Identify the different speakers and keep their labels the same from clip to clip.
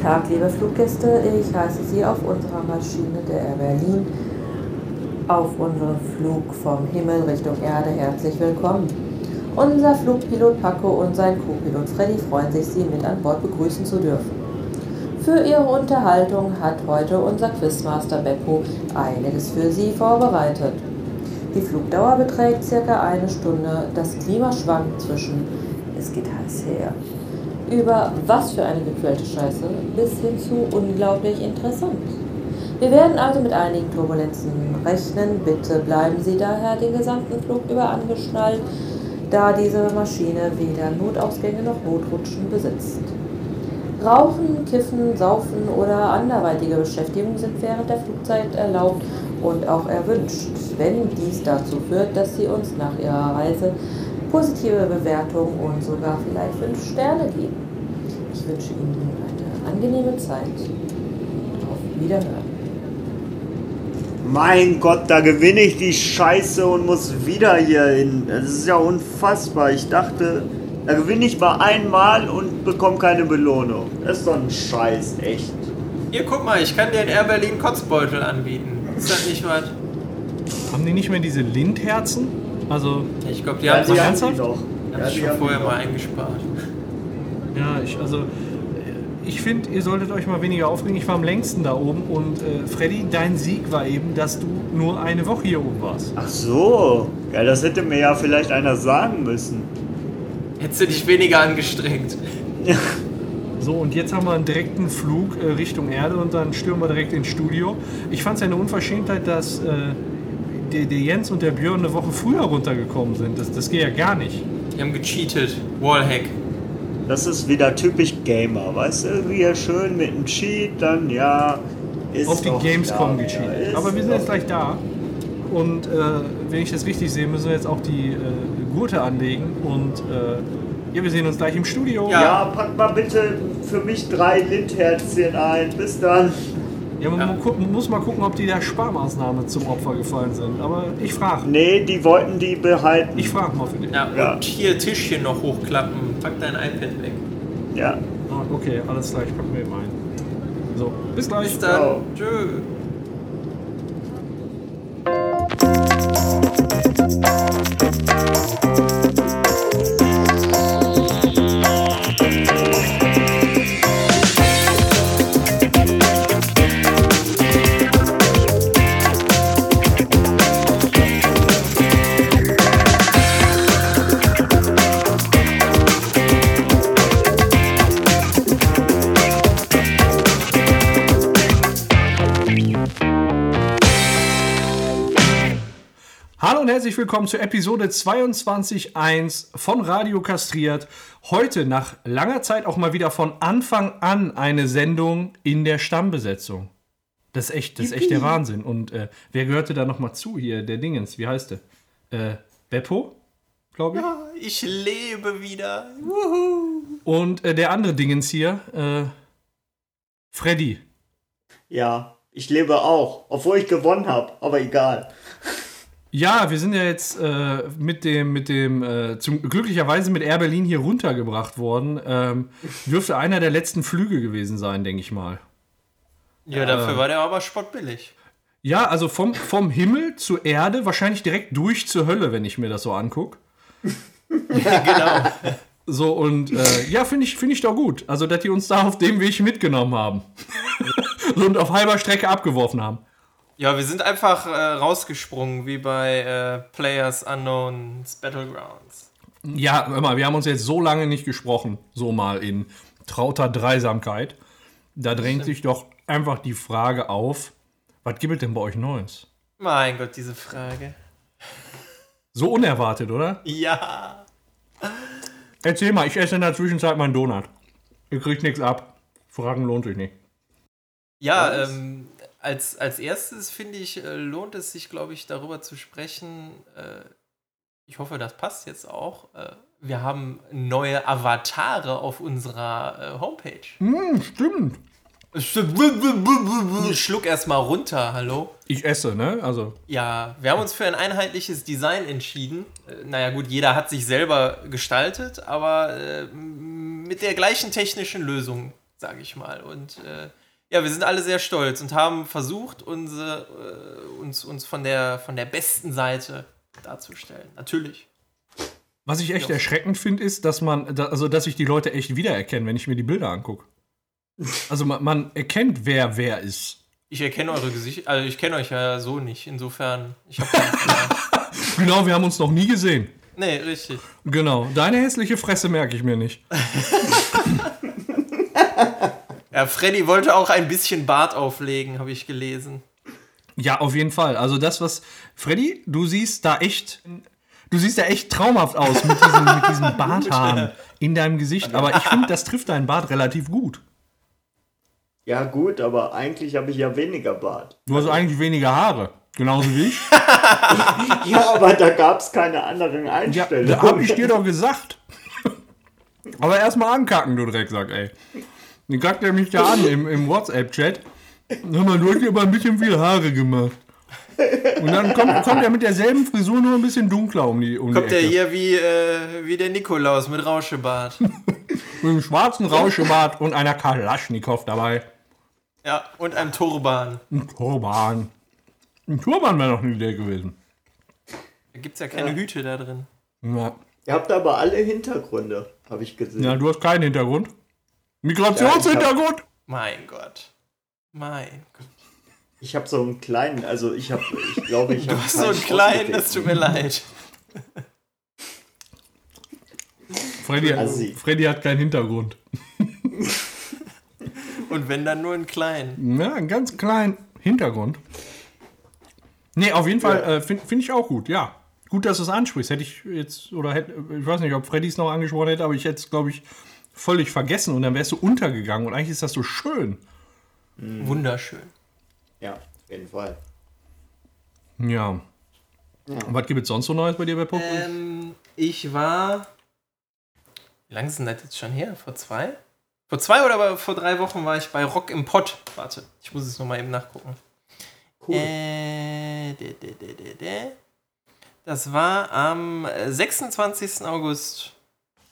Speaker 1: Tag, liebe Fluggäste. Ich heiße Sie auf unserer Maschine der Air Berlin auf unserem Flug vom Himmel Richtung Erde herzlich willkommen. Unser Flugpilot Paco und sein Co-Pilot Freddy freuen sich, Sie mit an Bord begrüßen zu dürfen. Für Ihre Unterhaltung hat heute unser Quizmaster Beppo einiges für Sie vorbereitet. Die Flugdauer beträgt circa eine Stunde. Das Klima schwankt zwischen es geht heiß her über was für eine gequälte Scheiße bis hin zu unglaublich interessant. Wir werden also mit einigen Turbulenzen rechnen. Bitte bleiben Sie daher den gesamten Flug über angeschnallt, da diese Maschine weder Notausgänge noch Notrutschen besitzt. Rauchen, Kiffen, Saufen oder anderweitige Beschäftigungen sind während der Flugzeit erlaubt und auch erwünscht, wenn dies dazu führt, dass Sie uns nach Ihrer Reise positive Bewertungen und sogar vielleicht fünf Sterne geben. Ich wünsche Ihnen eine angenehme Zeit. Auf Wiederhören.
Speaker 2: Mein Gott, da gewinne ich die Scheiße und muss wieder hier hin. Das ist ja unfassbar. Ich dachte, da gewinne ich mal einmal und bekomme keine Belohnung. Das ist doch ein Scheiß, echt.
Speaker 3: Hier, guck mal, ich kann dir in Air Berlin Kotzbeutel anbieten. Ist das nicht was?
Speaker 4: Haben die nicht mehr diese Lindherzen? Also,
Speaker 3: Ich glaube, die
Speaker 2: Ja,
Speaker 3: haben
Speaker 2: die
Speaker 3: sich
Speaker 2: haben sie
Speaker 4: ernsthaft?
Speaker 2: doch.
Speaker 3: haben
Speaker 2: Ja, die
Speaker 3: schon
Speaker 2: haben
Speaker 3: vorher
Speaker 2: die
Speaker 3: mal eingespart.
Speaker 4: ja, ich, also, ich finde, ihr solltet euch mal weniger aufregen. Ich war am längsten da oben und äh, Freddy, dein Sieg war eben, dass du nur eine Woche hier oben warst.
Speaker 2: Ach so. Ja, das hätte mir ja vielleicht einer sagen müssen.
Speaker 3: Hättest du dich weniger angestrengt.
Speaker 4: So, und jetzt haben wir einen direkten Flug äh, Richtung Erde und dann stürmen wir direkt ins Studio. Ich fand es ja eine Unverschämtheit, dass äh, der, der Jens und der Björn eine Woche früher runtergekommen sind. Das, das geht ja gar nicht.
Speaker 3: Die haben gecheatet. Wallhack.
Speaker 2: Das ist wieder typisch Gamer, weißt du? Wir schön mit dem Cheat, dann ja. Ist
Speaker 4: Auf die Gamescom
Speaker 2: klar,
Speaker 4: gecheatet.
Speaker 2: ja,
Speaker 4: Aber wir sind jetzt gleich da. Und äh, wenn ich das richtig sehe, müssen wir jetzt auch die äh, Gurte anlegen. Und äh, ja, wir sehen uns gleich im Studio.
Speaker 3: Ja.
Speaker 2: Ja, pack mal bitte für mich drei Lindherzchen ein. Bis dann.
Speaker 4: Ja, man
Speaker 3: Ja.
Speaker 4: muss mal gucken, ob die der Sparmaßnahme zum Opfer gefallen sind. Aber ich frage.
Speaker 2: Nee, die wollten die behalten.
Speaker 4: Ich frage mal für dich.
Speaker 3: Ja,
Speaker 2: Ja.
Speaker 3: und hier Tischchen noch hochklappen. Pack dein iPad weg.
Speaker 2: Ja.
Speaker 4: Ah, okay, alles klar, ich packe mir eben ein. So, bis gleich.
Speaker 3: Bis dann.
Speaker 2: Ciao.
Speaker 3: Tschö.
Speaker 4: Herzlich willkommen zur Episode 22.1 von Radio Kastriert. Heute nach langer Zeit auch mal wieder von Anfang an eine Sendung in der Stammbesetzung. Das ist echt, das ist echt der Wahnsinn. Und äh, wer gehörte da nochmal zu hier? Der Dingens, wie heißt der? Äh, Beppo, glaube ich.
Speaker 3: Ja, ich lebe wieder. Wuhu.
Speaker 4: Und äh, der andere Dingens hier, äh, Freddy.
Speaker 2: Ja, ich lebe auch. Obwohl ich gewonnen habe. Aber egal.
Speaker 4: Ja, wir sind ja jetzt äh, mit dem, mit dem, äh, zum, glücklicherweise mit Air Berlin hier runtergebracht worden. Ähm, dürfte einer der letzten Flüge gewesen sein, denke ich mal.
Speaker 3: Ja, dafür war der aber spottbillig.
Speaker 4: Ja, also vom, vom Himmel zur Erde, wahrscheinlich direkt durch zur Hölle, wenn ich mir das so angucke.
Speaker 3: genau.
Speaker 4: So, und äh, ja, finde ich, find ich doch gut. Also, dass die uns da auf dem Weg mitgenommen haben. und auf halber Strecke abgeworfen haben.
Speaker 3: Ja, wir sind einfach äh, rausgesprungen, wie bei äh, Players Unknowns Battlegrounds.
Speaker 4: Ja, hör mal, wir haben uns jetzt so lange nicht gesprochen, so mal in trauter Dreisamkeit. Da drängt sich doch einfach die Frage auf, was gibt es denn bei euch Neues?
Speaker 3: Mein Gott, diese Frage.
Speaker 4: So unerwartet, oder?
Speaker 3: Ja.
Speaker 4: Erzähl mal, ich esse in der Zwischenzeit meinen Donut. Ihr kriegt nichts ab. Fragen lohnt sich nicht.
Speaker 3: Ja,
Speaker 2: Was?
Speaker 3: ähm, als, als erstes finde ich, äh, lohnt es sich, glaube ich, darüber zu sprechen. Äh, ich hoffe, das passt jetzt auch. Äh, wir haben neue Avatare auf unserer Homepage.
Speaker 4: Hm, stimmt.
Speaker 3: Schluck erstmal runter, hallo.
Speaker 4: Ich esse, ne? Also,
Speaker 3: Ja, wir haben uns für ein einheitliches Design entschieden. Naja, gut, jeder hat sich selber gestaltet, aber mit der gleichen technischen Lösung sage ich mal. Und äh, ja, wir sind alle sehr stolz und haben versucht, unsere, äh, uns, uns von, der, von der besten Seite darzustellen. Natürlich.
Speaker 4: Was ich echt
Speaker 3: Ja.
Speaker 4: erschreckend finde, ist, dass man, da, also dass ich die Leute echt wiedererkenne, wenn ich mir die Bilder angucke. Also man, man erkennt, wer wer ist.
Speaker 3: Ich erkenne eure Gesichter, also ich kenne euch ja so nicht. Insofern, ich habe.
Speaker 4: Genau, wir haben uns noch nie gesehen.
Speaker 3: Nee, richtig.
Speaker 4: Genau. Deine hässliche Fresse merke ich mir nicht.
Speaker 3: Ja, Freddy wollte auch ein bisschen Bart auflegen, habe ich gelesen.
Speaker 4: Ja, auf jeden Fall. Also das, was. Freddy, du siehst da echt. Du siehst ja echt traumhaft aus mit diesen, mit diesen Barthaaren in deinem Gesicht. Aber ich finde, das trifft deinen Bart relativ gut.
Speaker 2: Ja, gut, aber eigentlich habe ich ja weniger Bart.
Speaker 4: Du hast eigentlich weniger Haare. Genauso wie ich.
Speaker 2: Ja, aber da gab es keine anderen
Speaker 4: Ja,
Speaker 2: Einstellungen.
Speaker 4: da hab ich dir doch gesagt. Aber erstmal ankacken, du Drecksack, ey. Dann kackt er mich da an im, im WhatsApp-Chat. Hör mal, du hast dir aber ein bisschen viel Haare gemacht. Und dann kommt, kommt er mit derselben Frisur nur ein bisschen dunkler um die, um
Speaker 3: Kommt
Speaker 4: die Ecke.
Speaker 3: hier wie, äh, wie der Nikolaus mit Rauschebart.
Speaker 4: Mit einem schwarzen Rauschebart und einer Kalaschnikow dabei.
Speaker 3: ja, und einem Turban.
Speaker 4: Ein Turban. Ein Turban wäre noch eine Idee gewesen.
Speaker 3: Da gibt es ja keine Hüte da drin.
Speaker 4: Ja.
Speaker 2: Ihr habt aber alle Hintergründe, habe ich gesehen.
Speaker 4: ja, du hast keinen Hintergrund. Migrationshintergrund?
Speaker 3: Mein Gott. Mein Gott.
Speaker 2: Ich habe so einen kleinen, also ich habe, ich glaube, ich habe.
Speaker 3: Du hast so einen kleinen, das tut mir leid.
Speaker 4: Freddy,
Speaker 2: Assi.
Speaker 4: Freddy hat keinen Hintergrund.
Speaker 3: Und wenn dann nur einen kleinen.
Speaker 4: Ja, einen ganz kleinen Hintergrund. Nee, auf jeden Fall
Speaker 2: Ja.
Speaker 4: äh, finde find ich auch gut, ja. Gut, dass du es ansprichst. Hätte ich jetzt, oder hätte, ich weiß nicht, ob Freddy es noch angesprochen hätte, aber ich hätte es, glaube ich, völlig vergessen und dann wärst du untergegangen und eigentlich ist das so schön.
Speaker 3: Wunderschön.
Speaker 2: Ja, auf jeden Fall.
Speaker 4: Ja. Und was gibt es sonst so Neues bei dir bei Pop?
Speaker 3: Ähm, ich war. Wie lange ist denn das jetzt schon her? Vor zwei? Vor zwei oder vor drei Wochen war ich bei Rock im Pott. Warte, ich muss es nochmal eben nachgucken.
Speaker 2: Cool.
Speaker 3: Äh, de, de, de, de, de. Das war am äh, 26. August.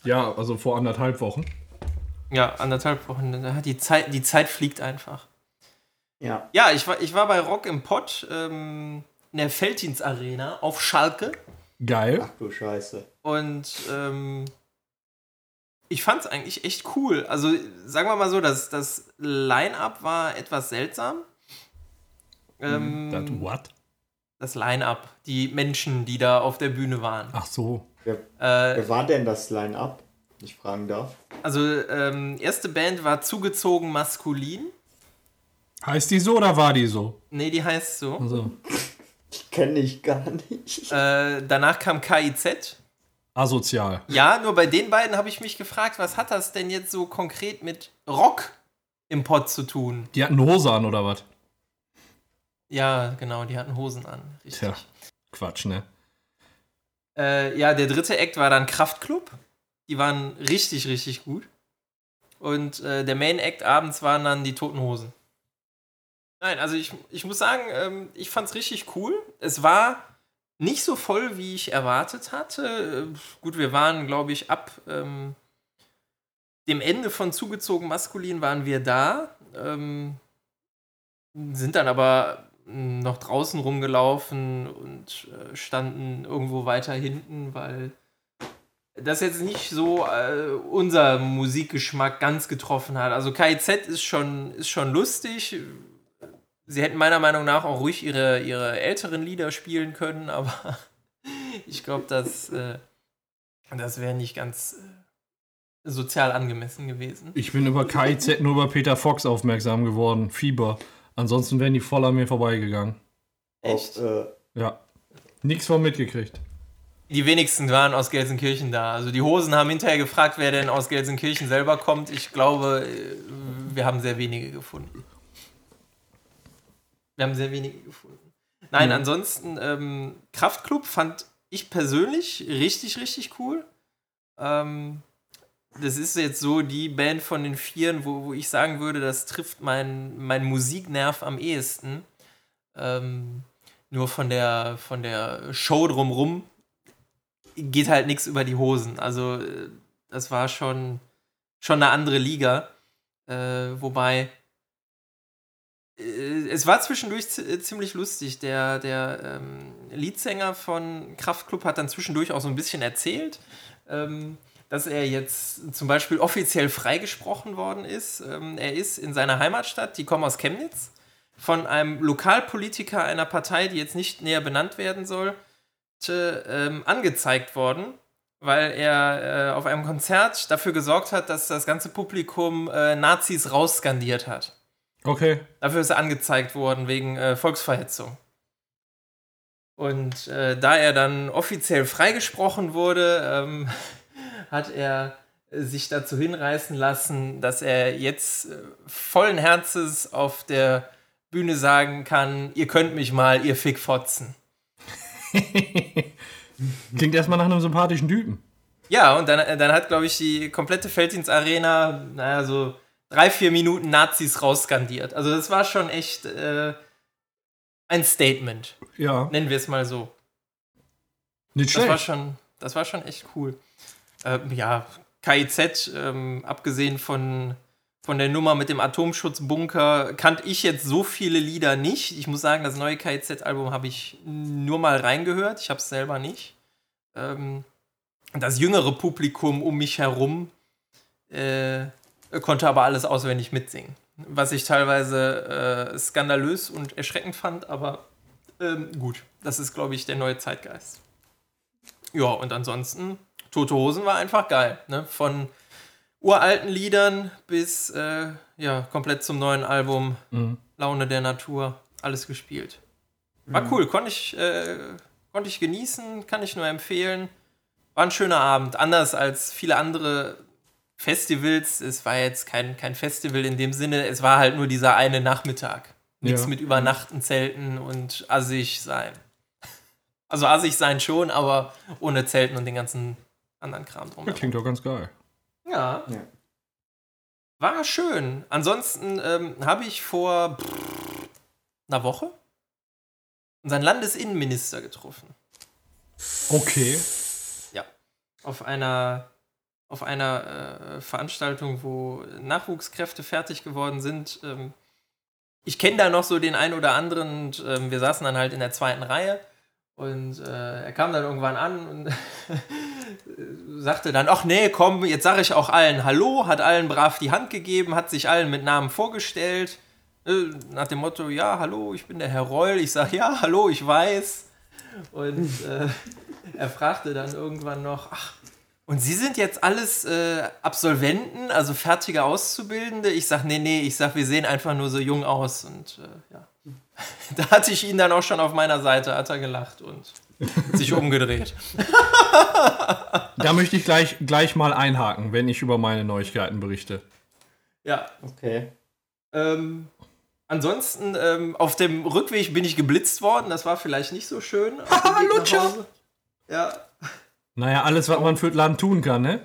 Speaker 4: Ja, also vor anderthalb Wochen.
Speaker 3: Ja, anderthalb Wochen. Da hat Die Zeit, die Zeit fliegt einfach.
Speaker 2: Ja.
Speaker 3: Ja, ich war, ich war bei Rock im Pott ähm, in der Feldins Arena auf Schalke.
Speaker 4: Geil.
Speaker 2: Ach du Scheiße.
Speaker 3: Und ähm, ich fand es eigentlich echt cool. Also sagen wir mal so, das, das Line-Up war etwas seltsam. Ähm,
Speaker 4: Das what?
Speaker 3: das Line-Up, die Menschen, die da auf der Bühne waren.
Speaker 4: Ach so.
Speaker 2: Wer,
Speaker 3: Äh,
Speaker 2: wer war denn das Line-Up? wenn Ich fragen darf.
Speaker 3: Also ähm, erste Band war zugezogen maskulin.
Speaker 4: Heißt die so oder war die so?
Speaker 3: Nee, die heißt so.
Speaker 4: Also,
Speaker 2: Kenne ich gar nicht.
Speaker 3: Äh, danach kam KIZ.
Speaker 4: asozial.
Speaker 3: Ja, nur bei den beiden habe ich mich gefragt, was hat das denn jetzt so konkret mit Rock im Pott zu tun?
Speaker 4: Die hatten Hose an oder was?
Speaker 3: Ja, genau, die hatten Hosen an. Richtig.
Speaker 4: Tja. Quatsch, ne?
Speaker 3: Äh, ja, der dritte Act war dann Kraftklub. Die waren richtig, richtig gut. Und äh, der Main Act abends waren dann die Toten Hosen. Nein, also ich, ich muss sagen, ähm, ich es richtig cool. Es war nicht so voll, wie ich erwartet hatte. Äh, gut, wir waren, glaube ich, ab ähm, dem Ende von Zugezogen Maskulin waren wir da. Ähm, sind dann aber noch draußen rumgelaufen und äh, standen irgendwo weiter hinten, weil das jetzt nicht so äh, unser Musikgeschmack ganz getroffen hat. Also KIZ ist schon, ist schon lustig. Sie hätten meiner Meinung nach auch ruhig ihre, ihre älteren Lieder spielen können, aber ich glaube, das, äh, das wäre nicht ganz äh, sozial angemessen gewesen.
Speaker 4: Ich bin über KIZ nur über Peter Fox aufmerksam geworden. Fieber. Ansonsten wären die voll an mir vorbeigegangen.
Speaker 3: Echt?
Speaker 2: Auf, äh,
Speaker 4: Ja. Nichts von mitgekriegt.
Speaker 3: Die wenigsten waren aus Gelsenkirchen da. Also die Hosen haben hinterher gefragt, wer denn aus Gelsenkirchen selber kommt. Ich glaube, äh, wir haben sehr wenige gefunden. Wir haben sehr wenige gefunden. Nein,
Speaker 4: Ja.
Speaker 3: ansonsten, ähm, Kraftklub fand ich persönlich richtig, richtig cool. Ähm, das ist jetzt so die Band von den Vieren, wo, wo ich sagen würde, das trifft meinen mein Musiknerv am ehesten. Ähm, nur von der, von der Show drumrum geht halt nichts über die Hosen. Also, äh, das war schon, schon eine andere Liga. Äh, wobei äh, es war zwischendurch äh, ziemlich lustig. Der, der ähm, Leadsänger von Kraftklub hat dann zwischendurch auch so ein bisschen erzählt, ähm, dass er jetzt zum Beispiel offiziell freigesprochen worden ist. Ähm, er ist in seiner Heimatstadt, die kommen aus Chemnitz, von einem Lokalpolitiker einer Partei, die jetzt nicht näher benannt werden soll, ähm, angezeigt worden, weil er äh, auf einem Konzert dafür gesorgt hat, dass das ganze Publikum äh, Nazis rausskandiert hat.
Speaker 4: Okay.
Speaker 3: Dafür ist er angezeigt worden wegen äh, Volksverhetzung. Und äh, da er dann offiziell freigesprochen wurde, ähm, hat er sich dazu hinreißen lassen, dass er jetzt äh, vollen Herzens auf der Bühne sagen kann, ihr könnt mich mal, ihr Fickfotzen.
Speaker 4: Klingt erstmal nach einem sympathischen Typen.
Speaker 3: Ja, und dann, dann hat, glaube ich, die komplette Felddienstarena, naja, so drei, vier Minuten Nazis rausskandiert. Also das war schon echt äh, ein Statement.
Speaker 4: Ja.
Speaker 3: Nennen wir es mal so.
Speaker 4: Nicht
Speaker 3: Das
Speaker 4: schlecht.
Speaker 3: war schon, das war schon echt cool. Ähm, ja, KIZ, ähm, abgesehen von, von der Nummer mit dem Atomschutzbunker, kannte ich jetzt so viele Lieder nicht. Ich muss sagen, das neue KIZ-Album habe ich nur mal reingehört. Ich habe es selber nicht. Ähm, das jüngere Publikum um mich herum äh, konnte aber alles auswendig mitsingen. Was ich teilweise äh, skandalös und erschreckend fand, aber ähm, gut, das ist, glaube ich, der neue Zeitgeist. Ja, und ansonsten, Tote Hosen war einfach geil. Ne? Von uralten Liedern bis äh, ja, komplett zum neuen Album
Speaker 4: Mhm.
Speaker 3: Laune der Natur, alles gespielt. War cool, konnte ich, äh, konnte ich genießen, kann ich nur empfehlen. War ein schöner Abend, anders als viele andere Festivals. Es war jetzt kein, kein Festival in dem Sinne, es war halt nur dieser eine Nachmittag. Nichts
Speaker 4: Ja.
Speaker 3: mit Übernachten, Zelten und assig sein. Also assig sein schon, aber ohne Zelten und den ganzen anderen Kram
Speaker 4: Ja,
Speaker 3: drum.
Speaker 4: klingt doch ganz geil.
Speaker 3: Ja.
Speaker 2: Ja.
Speaker 3: War schön. Ansonsten ähm, habe ich vor pff, einer Woche unseren Landesinnenminister getroffen.
Speaker 4: Okay.
Speaker 3: Ja. Auf einer, auf einer äh, Veranstaltung, wo Nachwuchskräfte fertig geworden sind. Ähm, ich kenne da noch so den einen oder anderen und ähm, wir saßen dann halt in der zweiten Reihe. Und äh, er kam dann irgendwann an und sagte dann, ach nee, komm, jetzt sage ich auch allen Hallo, hat allen brav die Hand gegeben, hat sich allen mit Namen vorgestellt. Äh, nach dem Motto, ja, hallo, ich bin der Herr Reul. Ich sage, ja, hallo, ich weiß. Und äh, er fragte dann irgendwann noch, ach, und Sie sind jetzt alles äh, Absolventen, also fertige Auszubildende? Ich sag, nee, nee, ich sag, wir sehen einfach nur so jung aus. Und äh, ja. Da hatte ich ihn dann auch schon auf meiner Seite, hat er gelacht und sich umgedreht.
Speaker 4: Da möchte ich gleich, gleich mal einhaken, wenn ich über meine Neuigkeiten berichte.
Speaker 3: Ja.
Speaker 2: Okay.
Speaker 3: Ähm, ansonsten, ähm, auf dem Rückweg bin ich geblitzt worden. Das war vielleicht nicht so schön. Nach
Speaker 4: Lutscher.
Speaker 3: Ja.
Speaker 4: Naja, alles, was man für das Land tun kann, ne?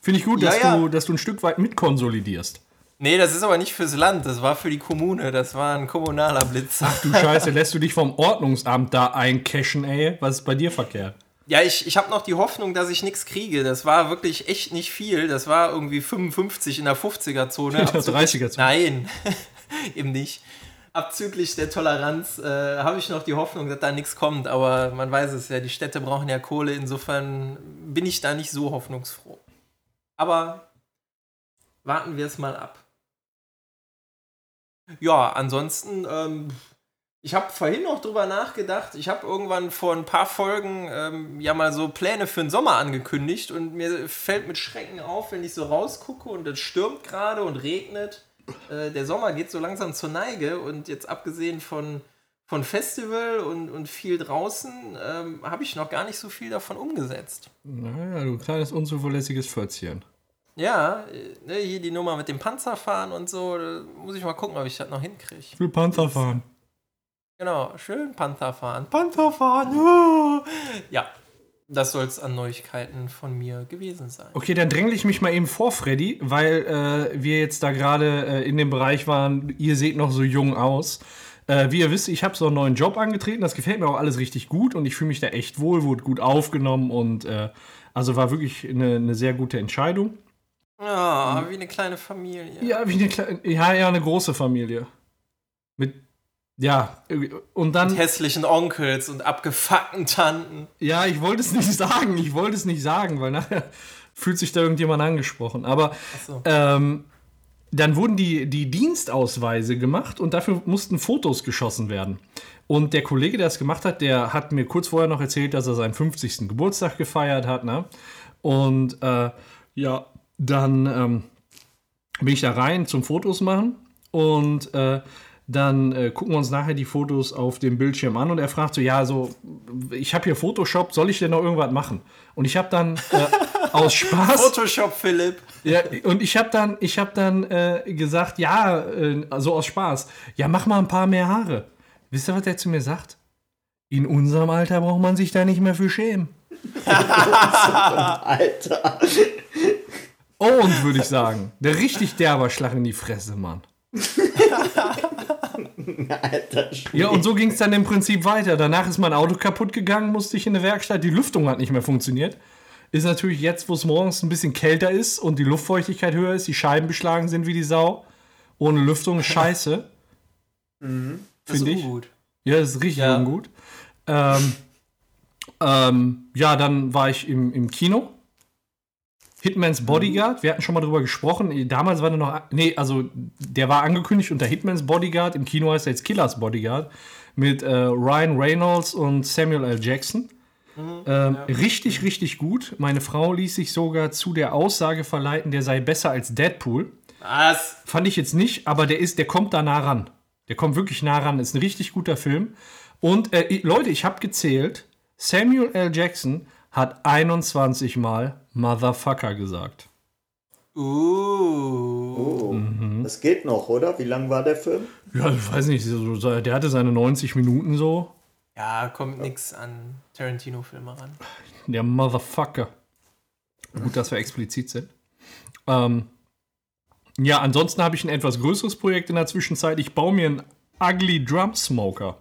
Speaker 4: Finde ich gut,
Speaker 3: Ja,
Speaker 4: dass,
Speaker 3: ja.
Speaker 4: Du, dass du ein Stück weit mitkonsolidierst.
Speaker 3: Nee, das ist aber nicht fürs Land. Das war für die Kommune. Das war ein kommunaler Blitz.
Speaker 4: Du Scheiße, lässt du dich vom Ordnungsamt da eincashen, ey? Was ist bei dir verkehrt?
Speaker 3: Ja, ich, ich habe noch die Hoffnung, dass ich nichts kriege. Das war wirklich echt nicht viel. Das war irgendwie 55 in der 50er-Zone.
Speaker 4: In der 30er-Zone.
Speaker 3: Nein, eben nicht. Abzüglich der Toleranz äh, habe ich noch die Hoffnung, dass da nichts kommt. Aber man weiß es ja, die Städte brauchen ja Kohle. Insofern bin ich da nicht so hoffnungsfroh. Aber warten wir es mal ab. Ja, ansonsten, ähm, ich habe vorhin noch drüber nachgedacht. Ich habe irgendwann vor ein paar Folgen ähm, ja mal so Pläne für den Sommer angekündigt und mir fällt mit Schrecken auf, wenn ich so rausgucke und es stürmt gerade und regnet. Äh, der Sommer geht so langsam zur Neige und jetzt abgesehen von, von Festival und, und viel draußen ähm, habe ich noch gar nicht so viel davon umgesetzt.
Speaker 4: Naja, du kleines unzuverlässiges Fötzchen.
Speaker 3: Ja, äh, ne, hier die Nummer mit dem Panzerfahren und so, muss ich mal gucken, ob ich das noch hinkriege.
Speaker 4: Ich will Panzer fahren.
Speaker 3: Genau, schön Panther fahren. Panther fahren. uh. Ja, das soll es an Neuigkeiten von mir gewesen sein.
Speaker 4: Okay, dann drängle ich mich mal eben vor, Freddy, weil äh, wir jetzt da gerade äh, in dem Bereich waren, ihr seht noch so jung aus. Äh, wie ihr wisst, ich habe so einen neuen Job angetreten, das gefällt mir auch alles richtig gut und ich fühle mich da echt wohl, wurde gut aufgenommen und äh, also war wirklich eine, eine sehr gute Entscheidung.
Speaker 3: Ja, wie eine kleine Familie.
Speaker 4: Ja, wie eine kleine, ja, ja, eine große Familie. Mit, ja, und dann.
Speaker 3: Mit hässlichen Onkels und abgefuckten Tanten.
Speaker 4: Ja, ich wollte es nicht sagen, ich wollte es nicht sagen, weil nachher fühlt sich da irgendjemand angesprochen. Aber
Speaker 3: so.
Speaker 4: ähm, dann wurden die, die Dienstausweise gemacht und dafür mussten Fotos geschossen werden. Und der Kollege, der das gemacht hat, der hat mir kurz vorher noch erzählt, dass er seinen 50. Geburtstag gefeiert hat. Ne? Und äh, ja, dann ähm, bin ich da rein zum Fotos machen und äh, dann äh, gucken wir uns nachher die Fotos auf dem Bildschirm an und er fragt so, ja, so, ich habe hier Photoshop, soll ich denn noch irgendwas machen? Und ich habe dann äh, aus Spaß...
Speaker 3: Photoshop, Philipp.
Speaker 4: Ja, und ich habe dann, ich hab dann äh, gesagt, ja, äh, also aus Spaß, ja, mach mal ein paar mehr Haare. Wisst ihr, was der zu mir sagt? In unserem Alter braucht man sich da nicht mehr für schämen.
Speaker 2: Alter.
Speaker 4: Und würde ich sagen, der richtig derber Schlag in die Fresse, Mann.
Speaker 2: Alter.
Speaker 4: Ja, und so ging es dann im Prinzip weiter. Danach ist mein Auto kaputt gegangen, musste ich in der Werkstatt, die Lüftung hat nicht mehr funktioniert. Ist natürlich jetzt, wo es morgens ein bisschen kälter ist und die Luftfeuchtigkeit höher ist, die Scheiben beschlagen sind wie die Sau. Ohne Lüftung ist scheiße.
Speaker 3: Ist
Speaker 4: Finde ich.
Speaker 3: ungut.
Speaker 4: Ja, das ist richtig
Speaker 3: Ja.
Speaker 4: ungut. Ähm, ähm, ja, dann war ich im, im Kino. Hitmans Bodyguard, wir hatten schon mal drüber gesprochen. Damals war der noch, nee, also der war angekündigt unter Hitmans Bodyguard. Im Kino heißt er jetzt Killers Bodyguard mit äh, Ryan Reynolds und Samuel L. Jackson. ähm, Richtig, richtig gut. Meine Frau ließ sich sogar zu der Aussage verleiten, der sei besser als Deadpool.
Speaker 3: Was?
Speaker 4: Fand ich jetzt nicht, aber der ist, der kommt da nah ran. Der kommt wirklich nah ran. Ist ein richtig guter Film. Und äh, Leute, ich habe gezählt. Samuel L. Jackson hat 21 Mal Motherfucker gesagt.
Speaker 3: Uh.
Speaker 2: Oh,
Speaker 4: Mhm.
Speaker 2: das geht noch, oder? Wie lang war der Film?
Speaker 4: Ja, ich weiß nicht. Der hatte seine 90 Minuten so.
Speaker 3: Ja, kommt nix an Tarantino-Filme ran.
Speaker 4: Der Motherfucker. Gut, dass wir explizit sind. Ähm, ja, ansonsten habe ich ein etwas größeres Projekt in der Zwischenzeit. Ich baue mir einen Ugly Drum Smoker.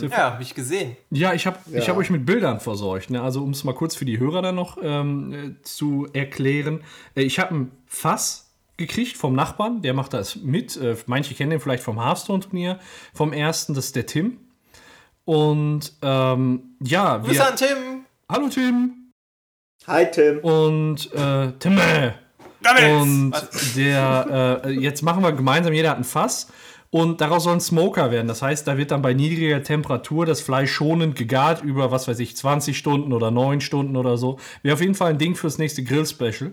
Speaker 3: Ja, hab ich gesehen.
Speaker 4: Ja, ich habe ich
Speaker 2: Ja.
Speaker 4: hab euch mit Bildern versorgt. Ne? Also, um es mal kurz für die Hörer dann noch ähm, äh, zu erklären. Äh, ich habe ein Fass gekriegt vom Nachbarn, der macht das mit. Äh, manche kennen den vielleicht vom Hearthstone-Turnier, vom ersten, das ist der Tim. Und ähm, ja,
Speaker 3: Grüße
Speaker 4: wir.
Speaker 3: an Tim.
Speaker 4: Hallo Tim!
Speaker 2: Hi, Tim.
Speaker 4: Und äh, Timme!
Speaker 3: Damit.
Speaker 4: Und
Speaker 3: Was?
Speaker 4: der, äh, jetzt machen wir gemeinsam, jeder hat ein Fass. Und daraus soll ein Smoker werden. Das heißt, da wird dann bei niedriger Temperatur das Fleisch schonend gegart über, was weiß ich, 20 Stunden oder 9 Stunden oder so. Wäre auf jeden Fall ein Ding fürs nächste Grill-Special.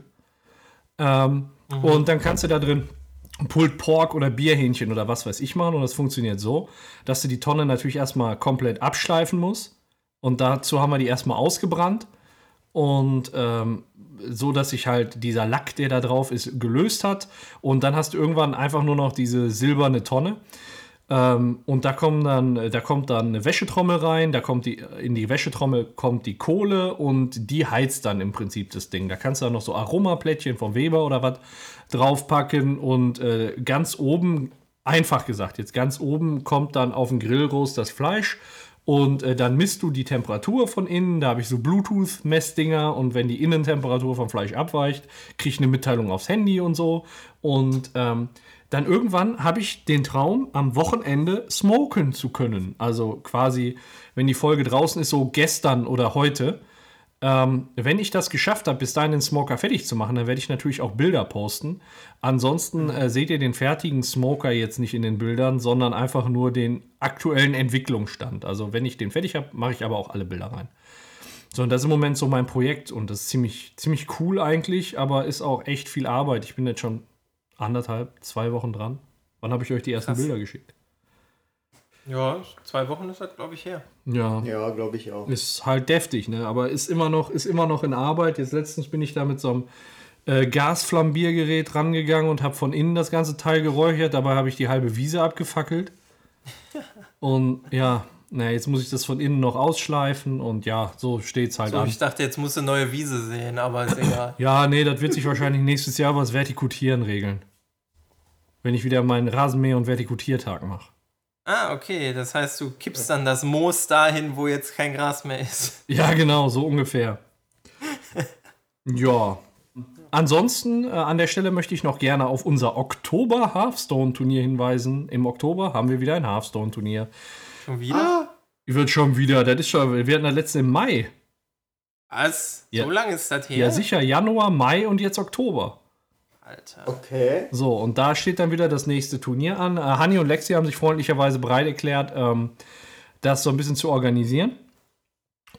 Speaker 4: Ähm, Und dann kannst du da drin Pulled Pork oder Bierhähnchen oder was weiß ich machen. Und das funktioniert so, dass du die Tonne natürlich erstmal komplett abschleifen musst. Und dazu haben wir die erstmal ausgebrannt. Und ähm, so, dass sich halt dieser Lack, der da drauf ist, gelöst hat. Und dann hast du irgendwann einfach nur noch diese silberne Tonne. Ähm, und da, kommen dann, da kommt dann eine Wäschetrommel rein, da kommt die, in die Wäschetrommel kommt die Kohle und die heizt dann im Prinzip das Ding. Da kannst du dann noch so Aromaplättchen vom Weber oder was draufpacken und äh, ganz oben, einfach gesagt, jetzt ganz oben kommt dann auf den Grillrost das Fleisch und äh, dann misst du die Temperatur von innen. Da habe ich so Bluetooth-Messdinger und wenn die Innentemperatur vom Fleisch abweicht, kriege ich eine Mitteilung aufs Handy und so. Und ähm, dann irgendwann habe ich den Traum, am Wochenende smoken zu können. Also quasi, wenn die Folge draußen ist, so gestern oder heute. Ähm, wenn ich das geschafft habe, bis dahin den Smoker fertig zu machen, dann werde ich natürlich auch Bilder posten. Ansonsten äh, seht ihr den fertigen Smoker jetzt nicht in den Bildern, sondern einfach nur den aktuellen Entwicklungsstand. Also wenn ich den fertig habe, mache ich aber auch alle Bilder rein. So, und das ist im Moment so mein Projekt und das ist ziemlich, ziemlich cool eigentlich, aber ist auch echt viel Arbeit. Ich bin jetzt schon anderthalb, zwei Wochen dran. Wann habe ich euch die ersten
Speaker 3: Krass.
Speaker 4: Bilder geschickt?
Speaker 3: Ja, zwei Wochen ist das, glaube ich, her.
Speaker 4: Ja.
Speaker 2: Ja, glaube ich auch.
Speaker 4: Ist halt deftig, ne? Aber ist immer noch, ist immer noch in Arbeit. Jetzt letztens bin ich da mit so einem äh, Gasflambiergerät rangegangen und habe von innen das ganze Teil geräuchert. Dabei habe ich die halbe Wiese abgefackelt. Und ja, na, jetzt muss ich das von innen noch ausschleifen und ja, so steht's halt
Speaker 3: So,
Speaker 4: an.
Speaker 3: ich dachte, jetzt musst du neue Wiese sehen, aber ist egal.
Speaker 4: Ja, nee, das wird sich wahrscheinlich nächstes Jahr über das Vertikutieren regeln. Wenn ich wieder meinen Rasenmäher- und Vertikutiertag mache.
Speaker 3: Ah, okay. Das heißt, du kippst dann das Moos dahin, wo jetzt kein Gras mehr ist.
Speaker 4: Ja, genau, so ungefähr. ja. ansonsten äh, an der Stelle möchte ich noch gerne auf unser Oktober Hearthstone Turnier hinweisen. Im Oktober haben wir wieder ein Hearthstone Turnier.
Speaker 3: Schon wieder?
Speaker 4: Wird schon wieder, das ist schon, wir hatten das letzte im Mai.
Speaker 3: Was?
Speaker 4: Ja.
Speaker 3: So lange ist das her?
Speaker 4: Ja, sicher, Januar, Mai und jetzt Oktober.
Speaker 3: Alter.
Speaker 2: Okay.
Speaker 4: So, und da steht dann wieder das nächste Turnier an. Äh, Hanni und Lexi haben sich freundlicherweise bereit erklärt, ähm, das so ein bisschen zu organisieren.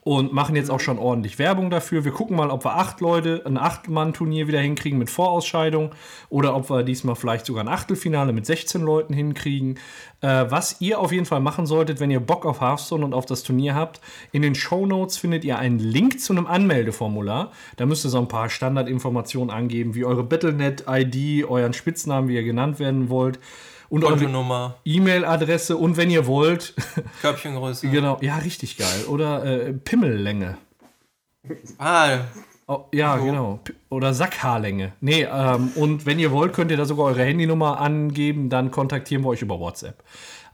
Speaker 4: Und machen jetzt auch schon ordentlich Werbung dafür. Wir gucken mal, ob wir acht Leute, ein Acht-Mann-Turnier wieder hinkriegen mit Vorausscheidung oder ob wir diesmal vielleicht sogar ein Achtelfinale mit 16 Leuten hinkriegen. Äh, was ihr auf jeden Fall machen solltet, wenn ihr Bock auf Hearthstone und auf das Turnier habt, in den Show Notes findet ihr einen Link zu einem Anmeldeformular. Da müsst ihr so ein paar Standardinformationen angeben, wie eure Battlenet-ID, euren Spitznamen, wie ihr genannt werden wollt. Und eure
Speaker 3: Kontonummer,
Speaker 4: E-Mail-Adresse und wenn ihr wollt,
Speaker 3: Körbchengröße.
Speaker 4: genau, ja, richtig geil. Oder äh, Pimmellänge.
Speaker 3: Ah,
Speaker 4: Oh, ja,
Speaker 3: So.
Speaker 4: genau. P- Oder Sackhaarlänge. Nee, ähm, und wenn ihr wollt, könnt ihr da sogar eure Handynummer angeben, dann kontaktieren wir euch über WhatsApp.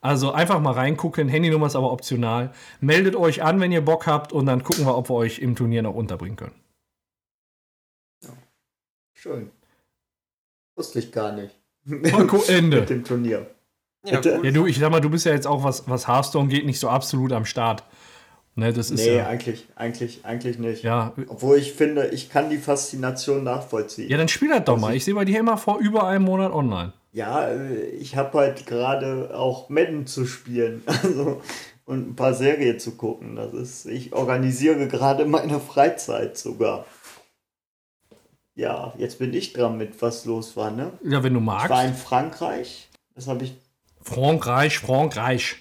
Speaker 4: Also einfach mal reingucken. Handynummer ist aber optional. Meldet euch an, wenn ihr Bock habt, und dann gucken wir, ob wir euch im Turnier noch unterbringen können.
Speaker 2: Schön. Wusste ich gar nicht.
Speaker 4: Marco,
Speaker 2: Mit
Speaker 4: Ende.
Speaker 2: dem Turnier.
Speaker 3: ja.
Speaker 4: Ja, du, ich sag mal, du bist ja jetzt auch, was, was Hearthstone geht, nicht so absolut am Start. Ne, das ist
Speaker 2: Nee,
Speaker 4: ja.
Speaker 2: eigentlich, eigentlich, eigentlich nicht.
Speaker 4: Ja,
Speaker 2: Obwohl ich finde, ich kann die Faszination nachvollziehen.
Speaker 4: ja, dann spiel das doch mal. Ich sehe bei dir immer vor über einem Monat online.
Speaker 2: Ja, äh, ich habe halt gerade auch Madden zu spielen also, und ein paar Serien zu gucken. Das ist, ich organisiere gerade meine Freizeit sogar. Ja, jetzt bin ich dran mit, was los war, ne?
Speaker 4: Ja, wenn du
Speaker 2: Ich war
Speaker 4: magst.
Speaker 2: in Frankreich. Das habe ich.
Speaker 4: Frankreich, Frankreich.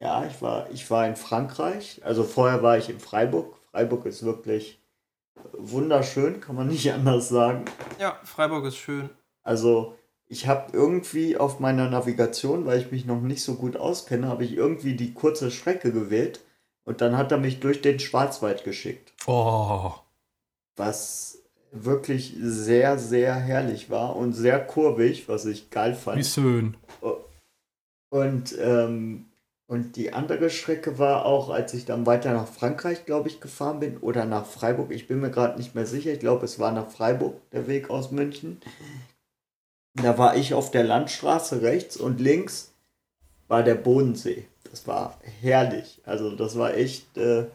Speaker 2: Ja, ich war, ich war in Frankreich. Also vorher war ich in Freiburg. Freiburg ist wirklich wunderschön, kann man nicht anders sagen.
Speaker 3: ja, Freiburg ist schön.
Speaker 2: Also ich habe irgendwie auf meiner Navigation, weil ich mich noch nicht so gut auskenne, habe ich irgendwie die kurze Strecke gewählt und dann hat er mich durch den Schwarzwald geschickt,
Speaker 4: Oh.
Speaker 2: was wirklich sehr, sehr herrlich war und sehr kurvig, was ich geil
Speaker 4: Wie
Speaker 2: fand.
Speaker 4: schön.
Speaker 2: Und, ähm, und die andere Strecke war auch, als ich dann weiter nach Frankreich, glaube ich, gefahren bin oder nach Freiburg. Ich bin mir gerade nicht mehr sicher. Ich glaube, es war nach Freiburg der Weg aus München. Da war ich auf der Landstraße rechts und links war der Bodensee. Das war herrlich. Also das war echt, äh,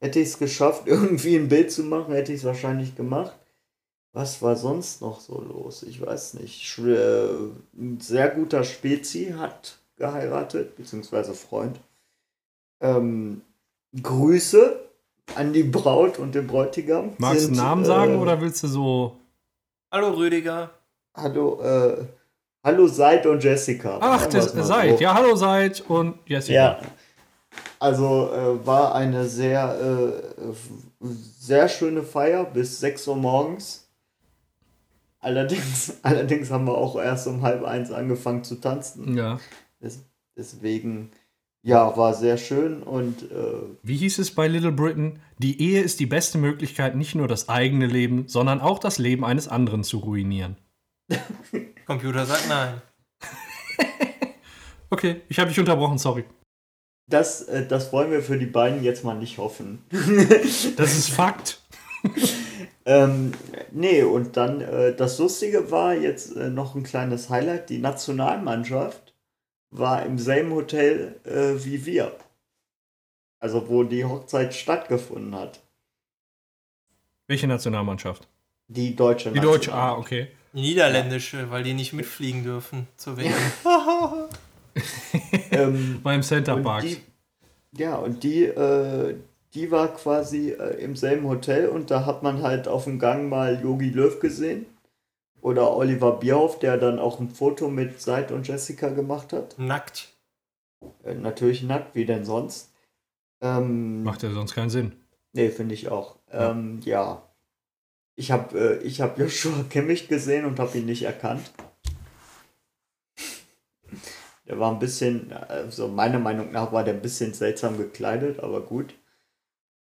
Speaker 2: hätte ich es geschafft, irgendwie ein Bild zu machen, hätte ich es wahrscheinlich gemacht. Was war sonst noch so los? Ich weiß nicht. Äh, ein sehr guter Spezi hat geheiratet, beziehungsweise Freund. Ähm, Grüße an die Braut und den Bräutigam.
Speaker 4: Magst du
Speaker 2: Sind,
Speaker 4: einen Namen sagen
Speaker 2: äh,
Speaker 4: oder willst du so.
Speaker 3: Hallo Rüdiger.
Speaker 2: Hallo, äh, hallo Seid und Jessica.
Speaker 4: Ach,
Speaker 2: Sagen
Speaker 4: das
Speaker 2: mal
Speaker 4: seid.
Speaker 2: so.
Speaker 4: Ja, hallo seid und Jessica.
Speaker 2: Ja. Also äh, war eine sehr, äh, sehr schöne Feier bis 6 Uhr morgens. Allerdings, allerdings haben wir auch erst um halb eins angefangen zu tanzen.
Speaker 4: Ja.
Speaker 2: Des, deswegen, ja, war sehr schön und äh,
Speaker 4: Wie hieß es bei Little Britain? Die Ehe ist die beste Möglichkeit, nicht nur das eigene Leben, sondern auch das Leben eines anderen zu ruinieren.
Speaker 3: Computer sagt nein.
Speaker 4: Okay, ich habe dich unterbrochen, sorry.
Speaker 2: Das, äh, das wollen wir für die beiden jetzt mal nicht hoffen.
Speaker 4: Das ist Fakt.
Speaker 2: Ähm, nee, und dann äh, das Lustige war jetzt äh, noch ein kleines Highlight. Die Nationalmannschaft war im selben Hotel äh, wie wir. Also wo die Hochzeit stattgefunden hat.
Speaker 4: Welche Nationalmannschaft?
Speaker 2: Die deutsche
Speaker 4: Die deutsche. Ah, okay.
Speaker 3: Die niederländische, weil die nicht mitfliegen dürfen zur WM.
Speaker 2: Ähm,
Speaker 4: Beim Center Park.
Speaker 2: ja, und die, äh, die war quasi äh, im selben Hotel und da hat man halt auf dem Gang mal Yogi Löw gesehen. Oder Oliver Bierhoff, der dann auch ein Foto mit Seid und Jessica gemacht hat.
Speaker 3: Nackt.
Speaker 2: Äh, natürlich nackt, wie denn sonst. Ähm,
Speaker 4: Macht ja sonst keinen Sinn.
Speaker 2: nee, finde ich auch.
Speaker 4: Ja.
Speaker 2: Ähm, ja. Ich habe äh, ich hab Joshua Kimmich gesehen und habe ihn nicht erkannt. Der war ein bisschen, also meiner Meinung nach war der ein bisschen seltsam gekleidet, aber gut.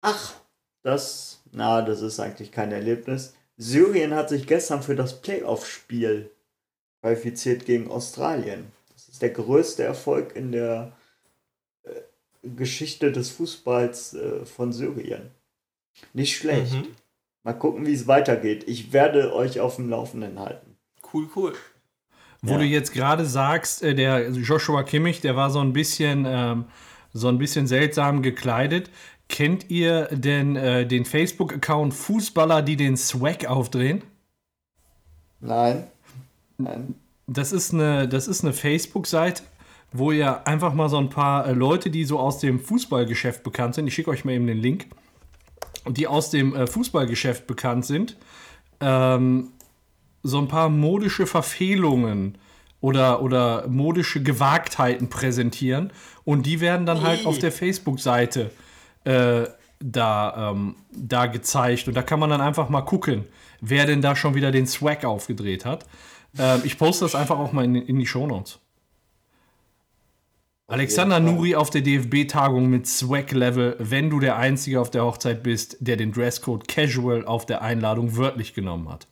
Speaker 2: Ach, das, na, das ist eigentlich kein Erlebnis. Syrien hat sich gestern für das Playoff-Spiel qualifiziert gegen Australien. Das ist der größte Erfolg in der äh, Geschichte des Fußballs äh, von Syrien. Nicht schlecht.
Speaker 3: Mhm.
Speaker 2: Mal gucken, wie es weitergeht. Ich werde euch auf dem Laufenden halten.
Speaker 3: Cool, cool.
Speaker 4: Wo
Speaker 2: Ja.
Speaker 4: du jetzt gerade sagst, äh, der Joshua Kimmich, der war so ein bisschen, ähm, so ein bisschen seltsam gekleidet. Kennt ihr denn äh, den Facebook-Account Fußballer, die den Swag aufdrehen?
Speaker 2: Nein. Nein.
Speaker 4: Das ist eine, das ist eine Facebook-Seite, wo ihr einfach mal so ein paar äh, Leute, die so aus dem Fußballgeschäft bekannt sind, ich schicke euch mal eben den Link, die aus dem äh, Fußballgeschäft bekannt sind, ähm, so ein paar modische Verfehlungen oder, oder modische Gewagtheiten präsentieren und die werden dann halt auf der Facebook-Seite äh, da, ähm, da gezeigt und da kann man dann einfach mal gucken, wer denn da schon wieder den Swag aufgedreht hat. Ähm, ich poste das einfach auch mal in, in die Shownotes. Alexander. Nuri auf der DFB-Tagung mit Swag-Level, wenn du der Einzige auf der Hochzeit bist, der den Dresscode Casual auf der Einladung wörtlich genommen hat.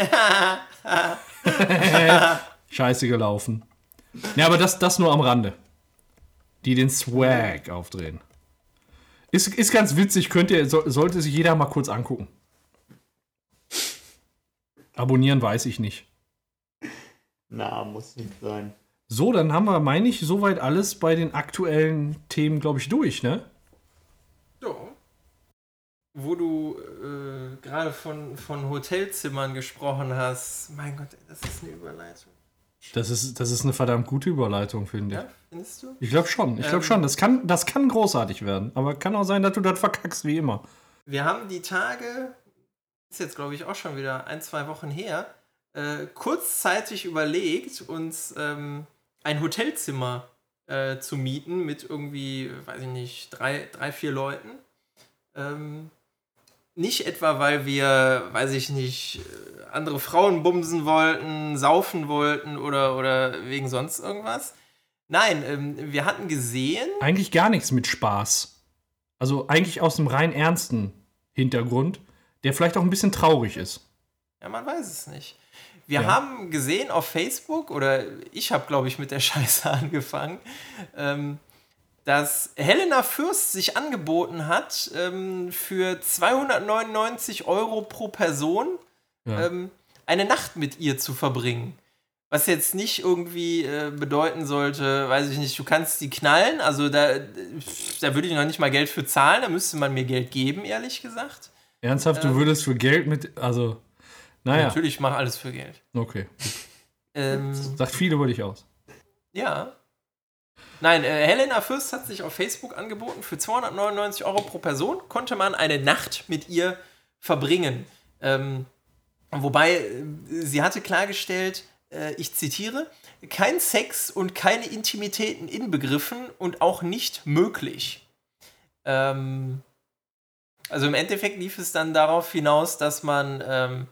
Speaker 4: Scheiße gelaufen. Ja, aber das, das nur am Rande. Die den Swag aufdrehen. Ist, ist ganz witzig, könnt ihr, so, sollte sich jeder mal kurz angucken. Abonnieren weiß ich nicht.
Speaker 2: Na, muss nicht sein.
Speaker 4: So, dann haben wir, meine ich, soweit alles bei den aktuellen Themen, glaube ich, durch, ne?
Speaker 3: Wo du äh, gerade von, von Hotelzimmern gesprochen hast. Mein Gott, das ist eine Überleitung.
Speaker 4: Das ist, das ist eine verdammt gute Überleitung, finde ich.
Speaker 3: Ja, findest du?
Speaker 4: Ich glaube schon, ich glaube
Speaker 3: Ähm.
Speaker 4: schon. Das kann, das kann großartig werden. Aber kann auch sein, dass du das verkackst, wie immer.
Speaker 3: Wir haben die Tage, ist jetzt glaube ich auch schon wieder ein, zwei Wochen her, äh, kurzzeitig überlegt, uns ähm, ein Hotelzimmer äh, zu mieten mit irgendwie, weiß ich nicht, drei, drei vier Leuten. Ähm, nicht etwa, weil wir, weiß ich nicht, äh, andere Frauen bumsen wollten, saufen wollten oder, oder wegen sonst irgendwas. Nein, ähm, wir hatten gesehen,
Speaker 4: Eigentlich gar nichts mit Spaß. Also eigentlich aus einem rein ernsten Hintergrund, der vielleicht auch ein bisschen traurig ist.
Speaker 3: Ja, man weiß es nicht. Wir
Speaker 4: Ja.
Speaker 3: haben gesehen auf Facebook, oder ich habe, glaube ich, mit der Scheiße angefangen, ähm, dass Helena Fürst sich angeboten hat, ähm, für 299 Euro pro Person
Speaker 4: Ja.
Speaker 3: ähm, eine Nacht mit ihr zu verbringen. Was jetzt nicht irgendwie äh, bedeuten sollte, weiß ich nicht, du kannst die knallen, also da, da würde ich noch nicht mal Geld für zahlen, da müsste man mir Geld geben, ehrlich gesagt.
Speaker 4: Ernsthaft,
Speaker 3: Ähm.
Speaker 4: du würdest für Geld mit. Also, naja,
Speaker 3: Natürlich, ich mache alles für Geld.
Speaker 4: okay.
Speaker 3: Ähm,
Speaker 4: Sagt viel über dich aus.
Speaker 3: Ja. Nein, äh, Helena Fürst hat sich auf Facebook angeboten. Für 299 Euro pro Person konnte man eine Nacht mit ihr verbringen. Ähm, wobei äh, sie hatte klargestellt, äh, ich zitiere, kein Sex und keine Intimitäten inbegriffen und auch nicht möglich. Ähm, also im Endeffekt lief es dann darauf hinaus, dass man ähm,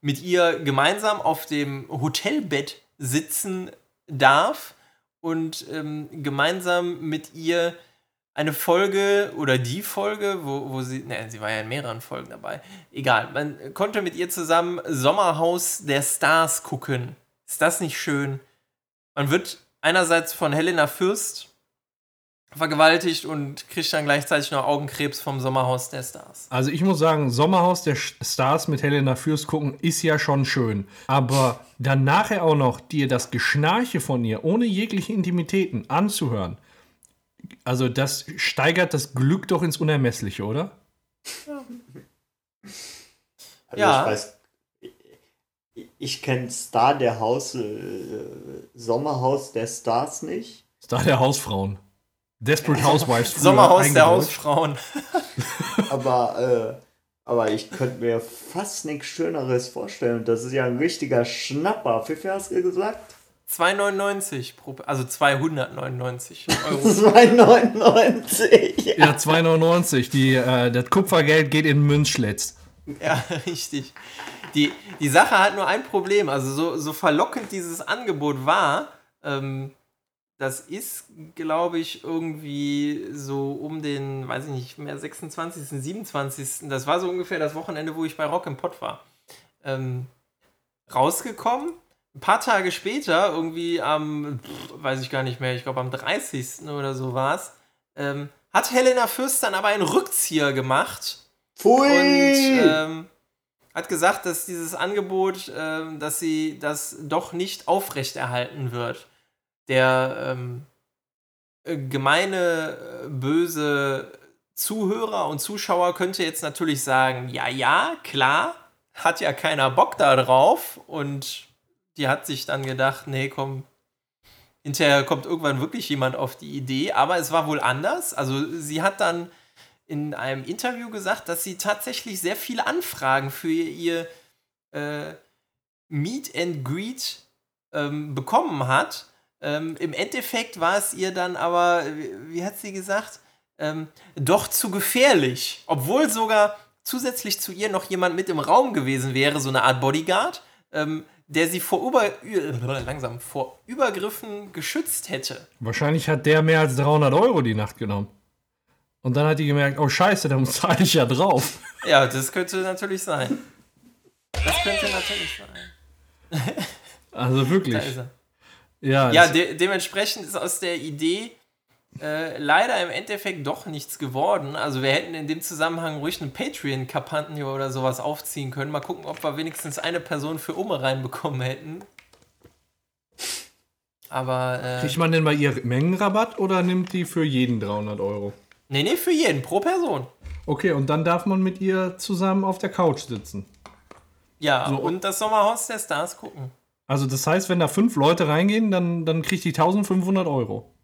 Speaker 3: mit ihr gemeinsam auf dem Hotelbett sitzen darf und ähm, gemeinsam mit ihr eine Folge oder die Folge, wo, wo sie, ne, sie war ja in mehreren Folgen dabei, egal, man konnte mit ihr zusammen Sommerhaus der Stars gucken. Ist das nicht schön? Man wird einerseits von Helena Fürst vergewaltigt und kriegt dann gleichzeitig noch Augenkrebs vom Sommerhaus der Stars.
Speaker 4: Also ich muss sagen, Sommerhaus der Stars mit Helena Fürst gucken ist ja schon schön. Aber dann nachher auch noch dir das Geschnarche von ihr ohne jegliche Intimitäten anzuhören, also das steigert das Glück doch ins Unermessliche, oder?
Speaker 2: Also
Speaker 3: Ja.
Speaker 2: ich weiß, ich, ich kenne Star der Haus, äh, Sommerhaus der Stars nicht.
Speaker 4: Da der Hausfrauen. Desperate Housewives. früher
Speaker 3: Sommerhaus der. Hausfrauen.
Speaker 2: Aber, äh, aber ich könnte mir fast nichts Schöneres vorstellen. Und das ist ja ein richtiger Schnapper. Wie viel hast du gesagt?
Speaker 3: 2,99 pro, also 299 Euro.
Speaker 2: 2,99.
Speaker 4: Ja, 2,99. Die, äh, das Kupfergeld geht in Münzschlitz.
Speaker 3: ja, richtig. Die, die Sache hat nur ein Problem. Also so, so verlockend dieses Angebot war, ähm, das ist, glaube ich, irgendwie so um den, weiß ich nicht, mehr 26., 27. Das war so ungefähr das Wochenende, wo ich bei Rock im Pott war. Ähm, rausgekommen. Ein paar Tage später, irgendwie am, pff, weiß ich gar nicht mehr, ich glaube am 30. oder so war es, ähm, hat Helena Fürst dann aber einen Rückzieher gemacht
Speaker 2: Pfui!
Speaker 3: und ähm, hat gesagt, dass dieses Angebot, ähm, dass sie das doch nicht aufrechterhalten wird. Der ähm, äh, gemeine, äh, böse Zuhörer und Zuschauer könnte jetzt natürlich sagen, ja, ja, klar, hat ja keiner Bock da drauf und die hat sich dann gedacht, nee, komm, hinterher kommt irgendwann wirklich jemand auf die Idee, aber es war wohl anders. Also sie hat dann in einem Interview gesagt, dass sie tatsächlich sehr viele Anfragen für ihr äh, Meet and Greet ähm, bekommen hat. Ähm, Im Endeffekt war es ihr dann aber, wie, wie hat sie gesagt, ähm, doch zu gefährlich. Obwohl sogar zusätzlich zu ihr noch jemand mit im Raum gewesen wäre, so eine Art Bodyguard, ähm, der sie vor, Über langsam, vor Übergriffen geschützt hätte.
Speaker 4: Wahrscheinlich hat der mehr als 300 Euro die Nacht genommen. Und dann hat die gemerkt, oh scheiße, da zahle ich ja drauf.
Speaker 3: Ja, das könnte natürlich sein. Das könnte natürlich sein.
Speaker 4: Also wirklich.
Speaker 3: Da ist er.
Speaker 4: Ja,
Speaker 3: Ja, de dementsprechend ist aus der Idee äh, leider im Endeffekt doch nichts geworden. Also wir hätten in dem Zusammenhang ruhig eine Patreon-Kampagne oder sowas aufziehen können. Mal gucken, ob wir wenigstens eine Person für Umme reinbekommen hätten. Aber, äh,
Speaker 4: kriegt man denn bei ihr Mengenrabatt oder nimmt die für jeden 300 Euro?
Speaker 3: nee, nee, für jeden, pro Person.
Speaker 4: Okay, und dann darf man mit ihr zusammen auf der Couch sitzen.
Speaker 3: Ja,
Speaker 4: So.
Speaker 3: und das Sommerhaus der Stars gucken.
Speaker 4: Also das heißt, wenn da fünf Leute reingehen, dann, dann kriegt die 1500 Euro.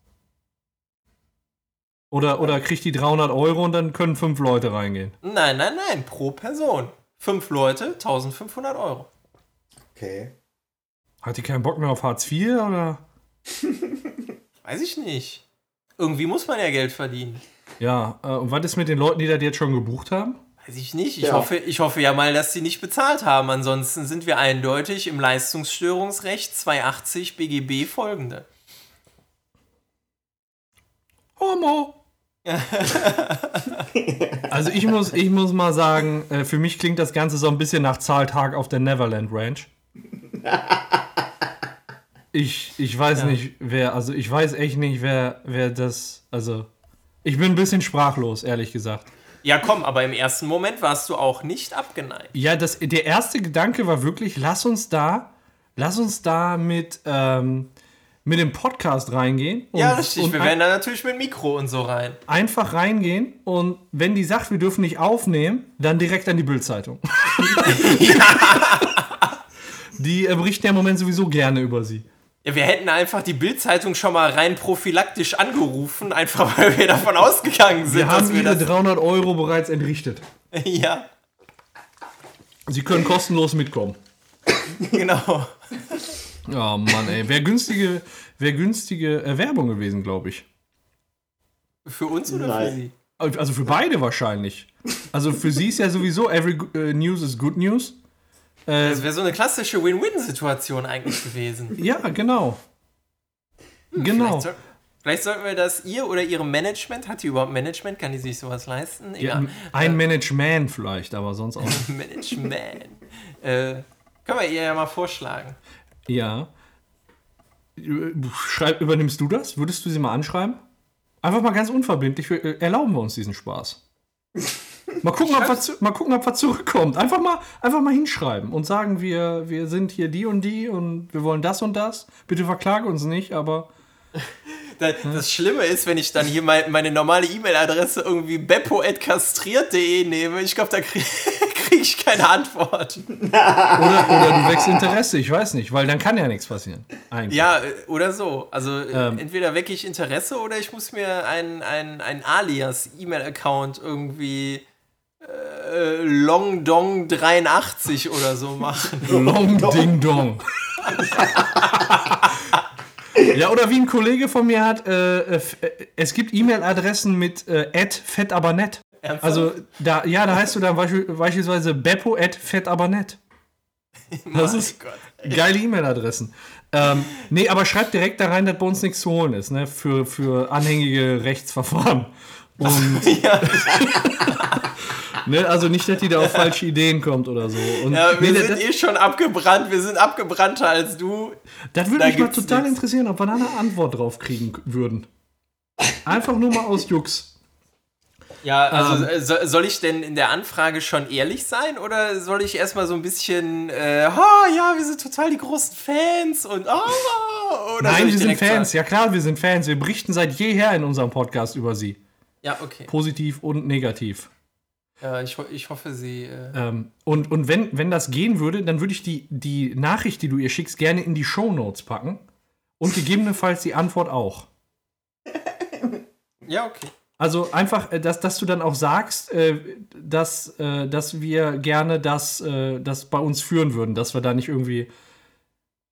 Speaker 4: Oder, oder kriegt die 300 Euro und dann können fünf Leute reingehen.
Speaker 3: Nein, nein, nein, pro Person. Fünf Leute, 1500 Euro.
Speaker 2: Okay.
Speaker 4: Hat die keinen Bock mehr auf Hartz IV oder?
Speaker 3: Weiß ich nicht. Irgendwie muss man ja Geld verdienen.
Speaker 4: Ja, äh, und was ist mit den Leuten, die das jetzt schon gebucht haben?
Speaker 3: Weiß ich nicht. Ich,
Speaker 2: Ja.
Speaker 3: hoffe, ich hoffe ja mal, dass sie nicht bezahlt haben. Ansonsten sind wir eindeutig im Leistungsstörungsrecht 280 BGB folgende.
Speaker 4: Homo! also ich muss, ich muss mal sagen, äh, für mich klingt das Ganze so ein bisschen nach Zahltag auf der Neverland Ranch. Ich, ich weiß
Speaker 3: Ja.
Speaker 4: nicht, wer, also ich weiß echt nicht, wer, wer das, also ich bin ein bisschen sprachlos, ehrlich gesagt.
Speaker 3: Ja, komm, aber im ersten Moment warst du auch nicht abgeneigt.
Speaker 4: Ja, das, der erste Gedanke war wirklich, lass uns da, lass uns da mit, ähm, mit dem Podcast reingehen. Und,
Speaker 3: ja, richtig.
Speaker 4: und
Speaker 3: wir werden da natürlich mit Mikro und so rein.
Speaker 4: einfach reingehen und wenn die sagt, wir dürfen nicht aufnehmen, dann direkt an die Bildzeitung. Die äh, berichten ja im Moment sowieso gerne über sie.
Speaker 3: Ja, wir hätten einfach die Bildzeitung schon mal rein prophylaktisch angerufen, einfach weil wir davon ausgegangen sind,
Speaker 4: Wir haben ihre
Speaker 3: das.
Speaker 4: 300 Euro bereits entrichtet.
Speaker 3: Ja,
Speaker 4: Sie können kostenlos mitkommen.
Speaker 3: genau.
Speaker 4: Oh Mann, ey. Wäre günstige, wär günstige Werbung gewesen, glaube ich.
Speaker 3: Für uns oder
Speaker 2: Nein.
Speaker 3: für sie?
Speaker 4: Also für beide wahrscheinlich. Also für sie ist ja sowieso every äh, news is good news. Äh,
Speaker 3: Das wäre so eine klassische Win-Win-Situation eigentlich gewesen.
Speaker 4: ja, genau. Genau.
Speaker 3: Vielleicht, soll, vielleicht sollten wir das ihr oder ihrem Management, hat die überhaupt Management, kann die sich sowas leisten?
Speaker 4: Ja, ein Management vielleicht, aber sonst auch.
Speaker 3: Management. äh, können wir ihr ja mal vorschlagen.
Speaker 4: Ja. Schreib, übernimmst du das? Würdest du sie mal anschreiben? Einfach mal ganz unverbindlich. Äh, erlauben wir uns diesen Spaß. Mal gucken, ob was, mal gucken, ob was zurückkommt. Einfach mal, einfach mal hinschreiben und sagen, wir, wir sind hier die und die und wir wollen das und das. Bitte verklage uns nicht, aber
Speaker 3: Da- Das Schlimme ist, wenn ich dann hier mein, meine normale E-Mail-Adresse irgendwie beppo.kastriert.de nehme, ich glaube, da kriege krieg ich keine Antwort.
Speaker 4: oder, oder du wächst Interesse, ich weiß nicht, weil dann kann ja nichts passieren. Eigentlich.
Speaker 3: Ja, äh, oder so. Also äh,
Speaker 4: Ähm.
Speaker 3: entweder wecke ich Interesse oder ich muss mir ein, ein, ein Alias-E-Mail-Account irgendwie äh, Longdong83 oder so machen.
Speaker 4: Long Ding Dong. ja, oder wie ein Kollege von mir hat, äh, äh, äh, es gibt E-Mail-Adressen mit äh, fett aber nett.
Speaker 3: Ernsthaft?
Speaker 4: Also, da, ja, da heißt du dann beispiel, beispielsweise beppo at fett aber nett. Das ist
Speaker 3: Gott.
Speaker 4: geile E-Mail-Adressen. Ähm, nee, aber schreibt direkt da rein, dass bei uns nichts zu holen ist, ne? Für, für anhängige Rechtsverfahren. Und,
Speaker 3: Ja,
Speaker 4: ne, also nicht, dass die da auf falsche Ideen kommt oder so. Und,
Speaker 3: ja, wir
Speaker 4: nee,
Speaker 3: sind
Speaker 4: das,
Speaker 3: eh schon abgebrannt. Wir sind abgebrannter als du.
Speaker 4: Das würde
Speaker 3: Da
Speaker 4: mich mal total
Speaker 3: nix.
Speaker 4: interessieren, ob wir da eine Antwort drauf kriegen würden. Einfach nur mal aus Jux.
Speaker 3: Ja, also ähm, so, soll ich denn in der Anfrage schon ehrlich sein oder soll ich erstmal so ein bisschen, äh, oh, ja, wir sind total die großen Fans und oh,
Speaker 4: Nein, wir sind Fans, sagen? ja klar, wir sind Fans. Wir berichten seit jeher in unserem Podcast über sie.
Speaker 3: Ja, okay.
Speaker 4: Positiv und negativ.
Speaker 3: Ja, ich, ich hoffe, sie. Äh
Speaker 4: ähm, und und wenn, wenn das gehen würde, dann würde ich die, die Nachricht, die du ihr schickst, gerne in die Show Notes packen. Und gegebenenfalls die Antwort auch.
Speaker 3: ja, okay.
Speaker 4: Also einfach, äh, dass, dass du dann auch sagst, äh, dass, äh, dass wir gerne das, das bei uns führen würden, dass wir da nicht irgendwie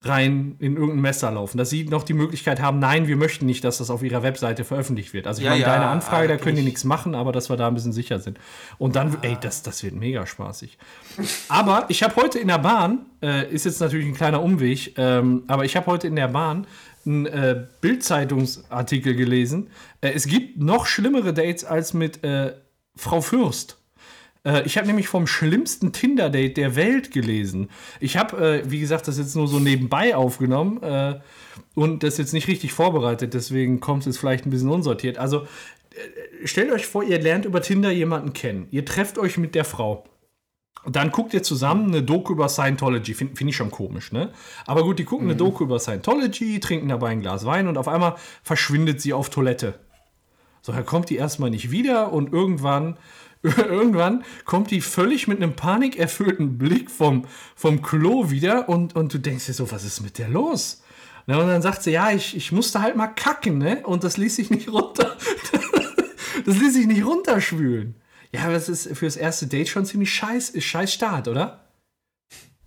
Speaker 4: rein in irgendein Messer laufen. Dass sie noch die Möglichkeit haben, nein, wir möchten nicht, dass das auf ihrer Webseite veröffentlicht wird. Also ich ja, meine, ja, deine Anfrage, da können die nichts machen, aber dass wir da ein bisschen sicher sind. Und dann, ey, das, das wird mega spaßig. aber ich habe heute in der Bahn, äh, ist jetzt natürlich ein kleiner Umweg, ähm, aber ich habe heute in der Bahn einen äh, Bildzeitungsartikel gelesen. Äh, es gibt noch schlimmere Dates als mit äh, Frau Fürst. Äh, ich habe nämlich vom schlimmsten Tinder-Date der Welt gelesen. Ich habe, äh, wie gesagt, das jetzt nur so nebenbei aufgenommen äh, und das jetzt nicht richtig vorbereitet, deswegen kommt es jetzt vielleicht ein bisschen unsortiert. Also stellt euch vor, ihr lernt über Tinder jemanden kennen. Ihr trefft euch mit der Frau. Dann guckt ihr zusammen eine Doku über Scientology. Finde find ich schon komisch, ne? Aber gut, die gucken mhm. eine Doku über Scientology, trinken dabei ein Glas Wein und auf einmal verschwindet sie auf Toilette. So, dann kommt die erstmal nicht wieder und irgendwann irgendwann kommt die völlig mit einem panikerfüllten Blick vom, vom Klo wieder und, und du denkst dir so, was ist mit der los? Na, und dann sagt sie, ja, ich, ich musste halt mal kacken, ne? Und das ließ sich nicht runter. das ließ sich nicht runterspülen. Ja, aber das ist fürs erste Date schon ziemlich scheiß, scheiß Start, oder?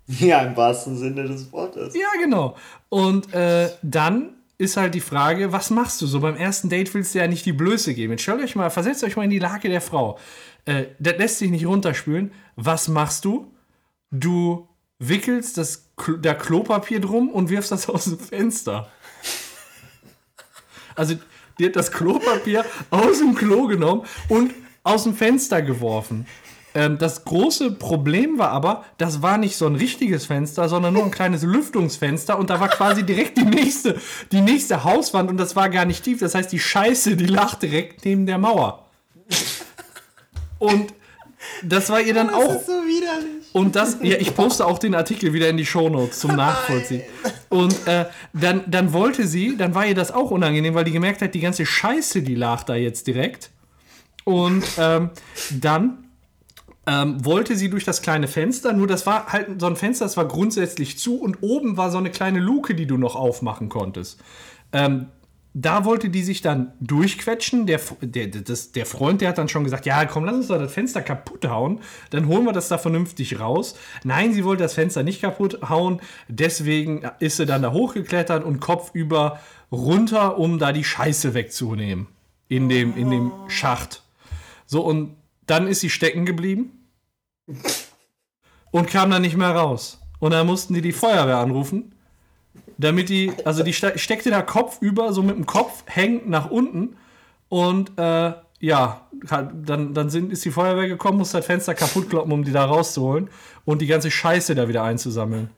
Speaker 2: Ja, im wahrsten Sinne des Wortes.
Speaker 4: Ja, genau. Und äh, dann ist halt die Frage, was machst du? So beim ersten Date willst du ja nicht die Blöße geben. Jetzt stellt euch mal, versetzt euch mal in die Lage der Frau. Äh, das lässt sich nicht runterspülen. Was machst du? Du wickelst das, der Klopapier drum und wirfst das aus dem Fenster. Also, die hat das Klopapier aus dem Klo genommen und aus dem Fenster geworfen. Ähm, das große Problem war aber, das war nicht so ein richtiges Fenster, sondern nur ein kleines Lüftungsfenster und da war quasi direkt die nächste, die nächste Hauswand und das war gar nicht tief. Das heißt, die Scheiße, die lag direkt neben der Mauer. Und das war ihr dann das auch.
Speaker 3: Ist so widerlich.
Speaker 4: Und das, ja, ich poste auch den Artikel wieder in die Shownotes zum Nachvollziehen. Und äh, dann, dann wollte sie, dann war ihr das auch unangenehm, weil die gemerkt hat, die ganze Scheiße, die lag da jetzt direkt. Und ähm, dann ähm, wollte sie durch das kleine Fenster, nur das war halt so ein Fenster, das war grundsätzlich zu und oben war so eine kleine Luke, die du noch aufmachen konntest. Ähm, da wollte die sich dann durchquetschen. Der, der, das, der Freund, der hat dann schon gesagt, ja, komm, lass uns doch das Fenster kaputt hauen. Dann holen wir das da vernünftig raus. Nein, sie wollte das Fenster nicht kaputt hauen. Deswegen ist sie dann da hochgeklettert und kopfüber runter, um da die Scheiße wegzunehmen. In dem, in dem Schacht. So, und dann ist sie stecken geblieben. Und kam dann nicht mehr raus. Und dann mussten die die Feuerwehr anrufen damit die, also die steckte da Kopf über, so mit dem Kopf hängend nach unten und äh, ja, dann, dann sind, ist die Feuerwehr gekommen, muss das Fenster kaputt kloppen, um die da rauszuholen und die ganze Scheiße da wieder einzusammeln.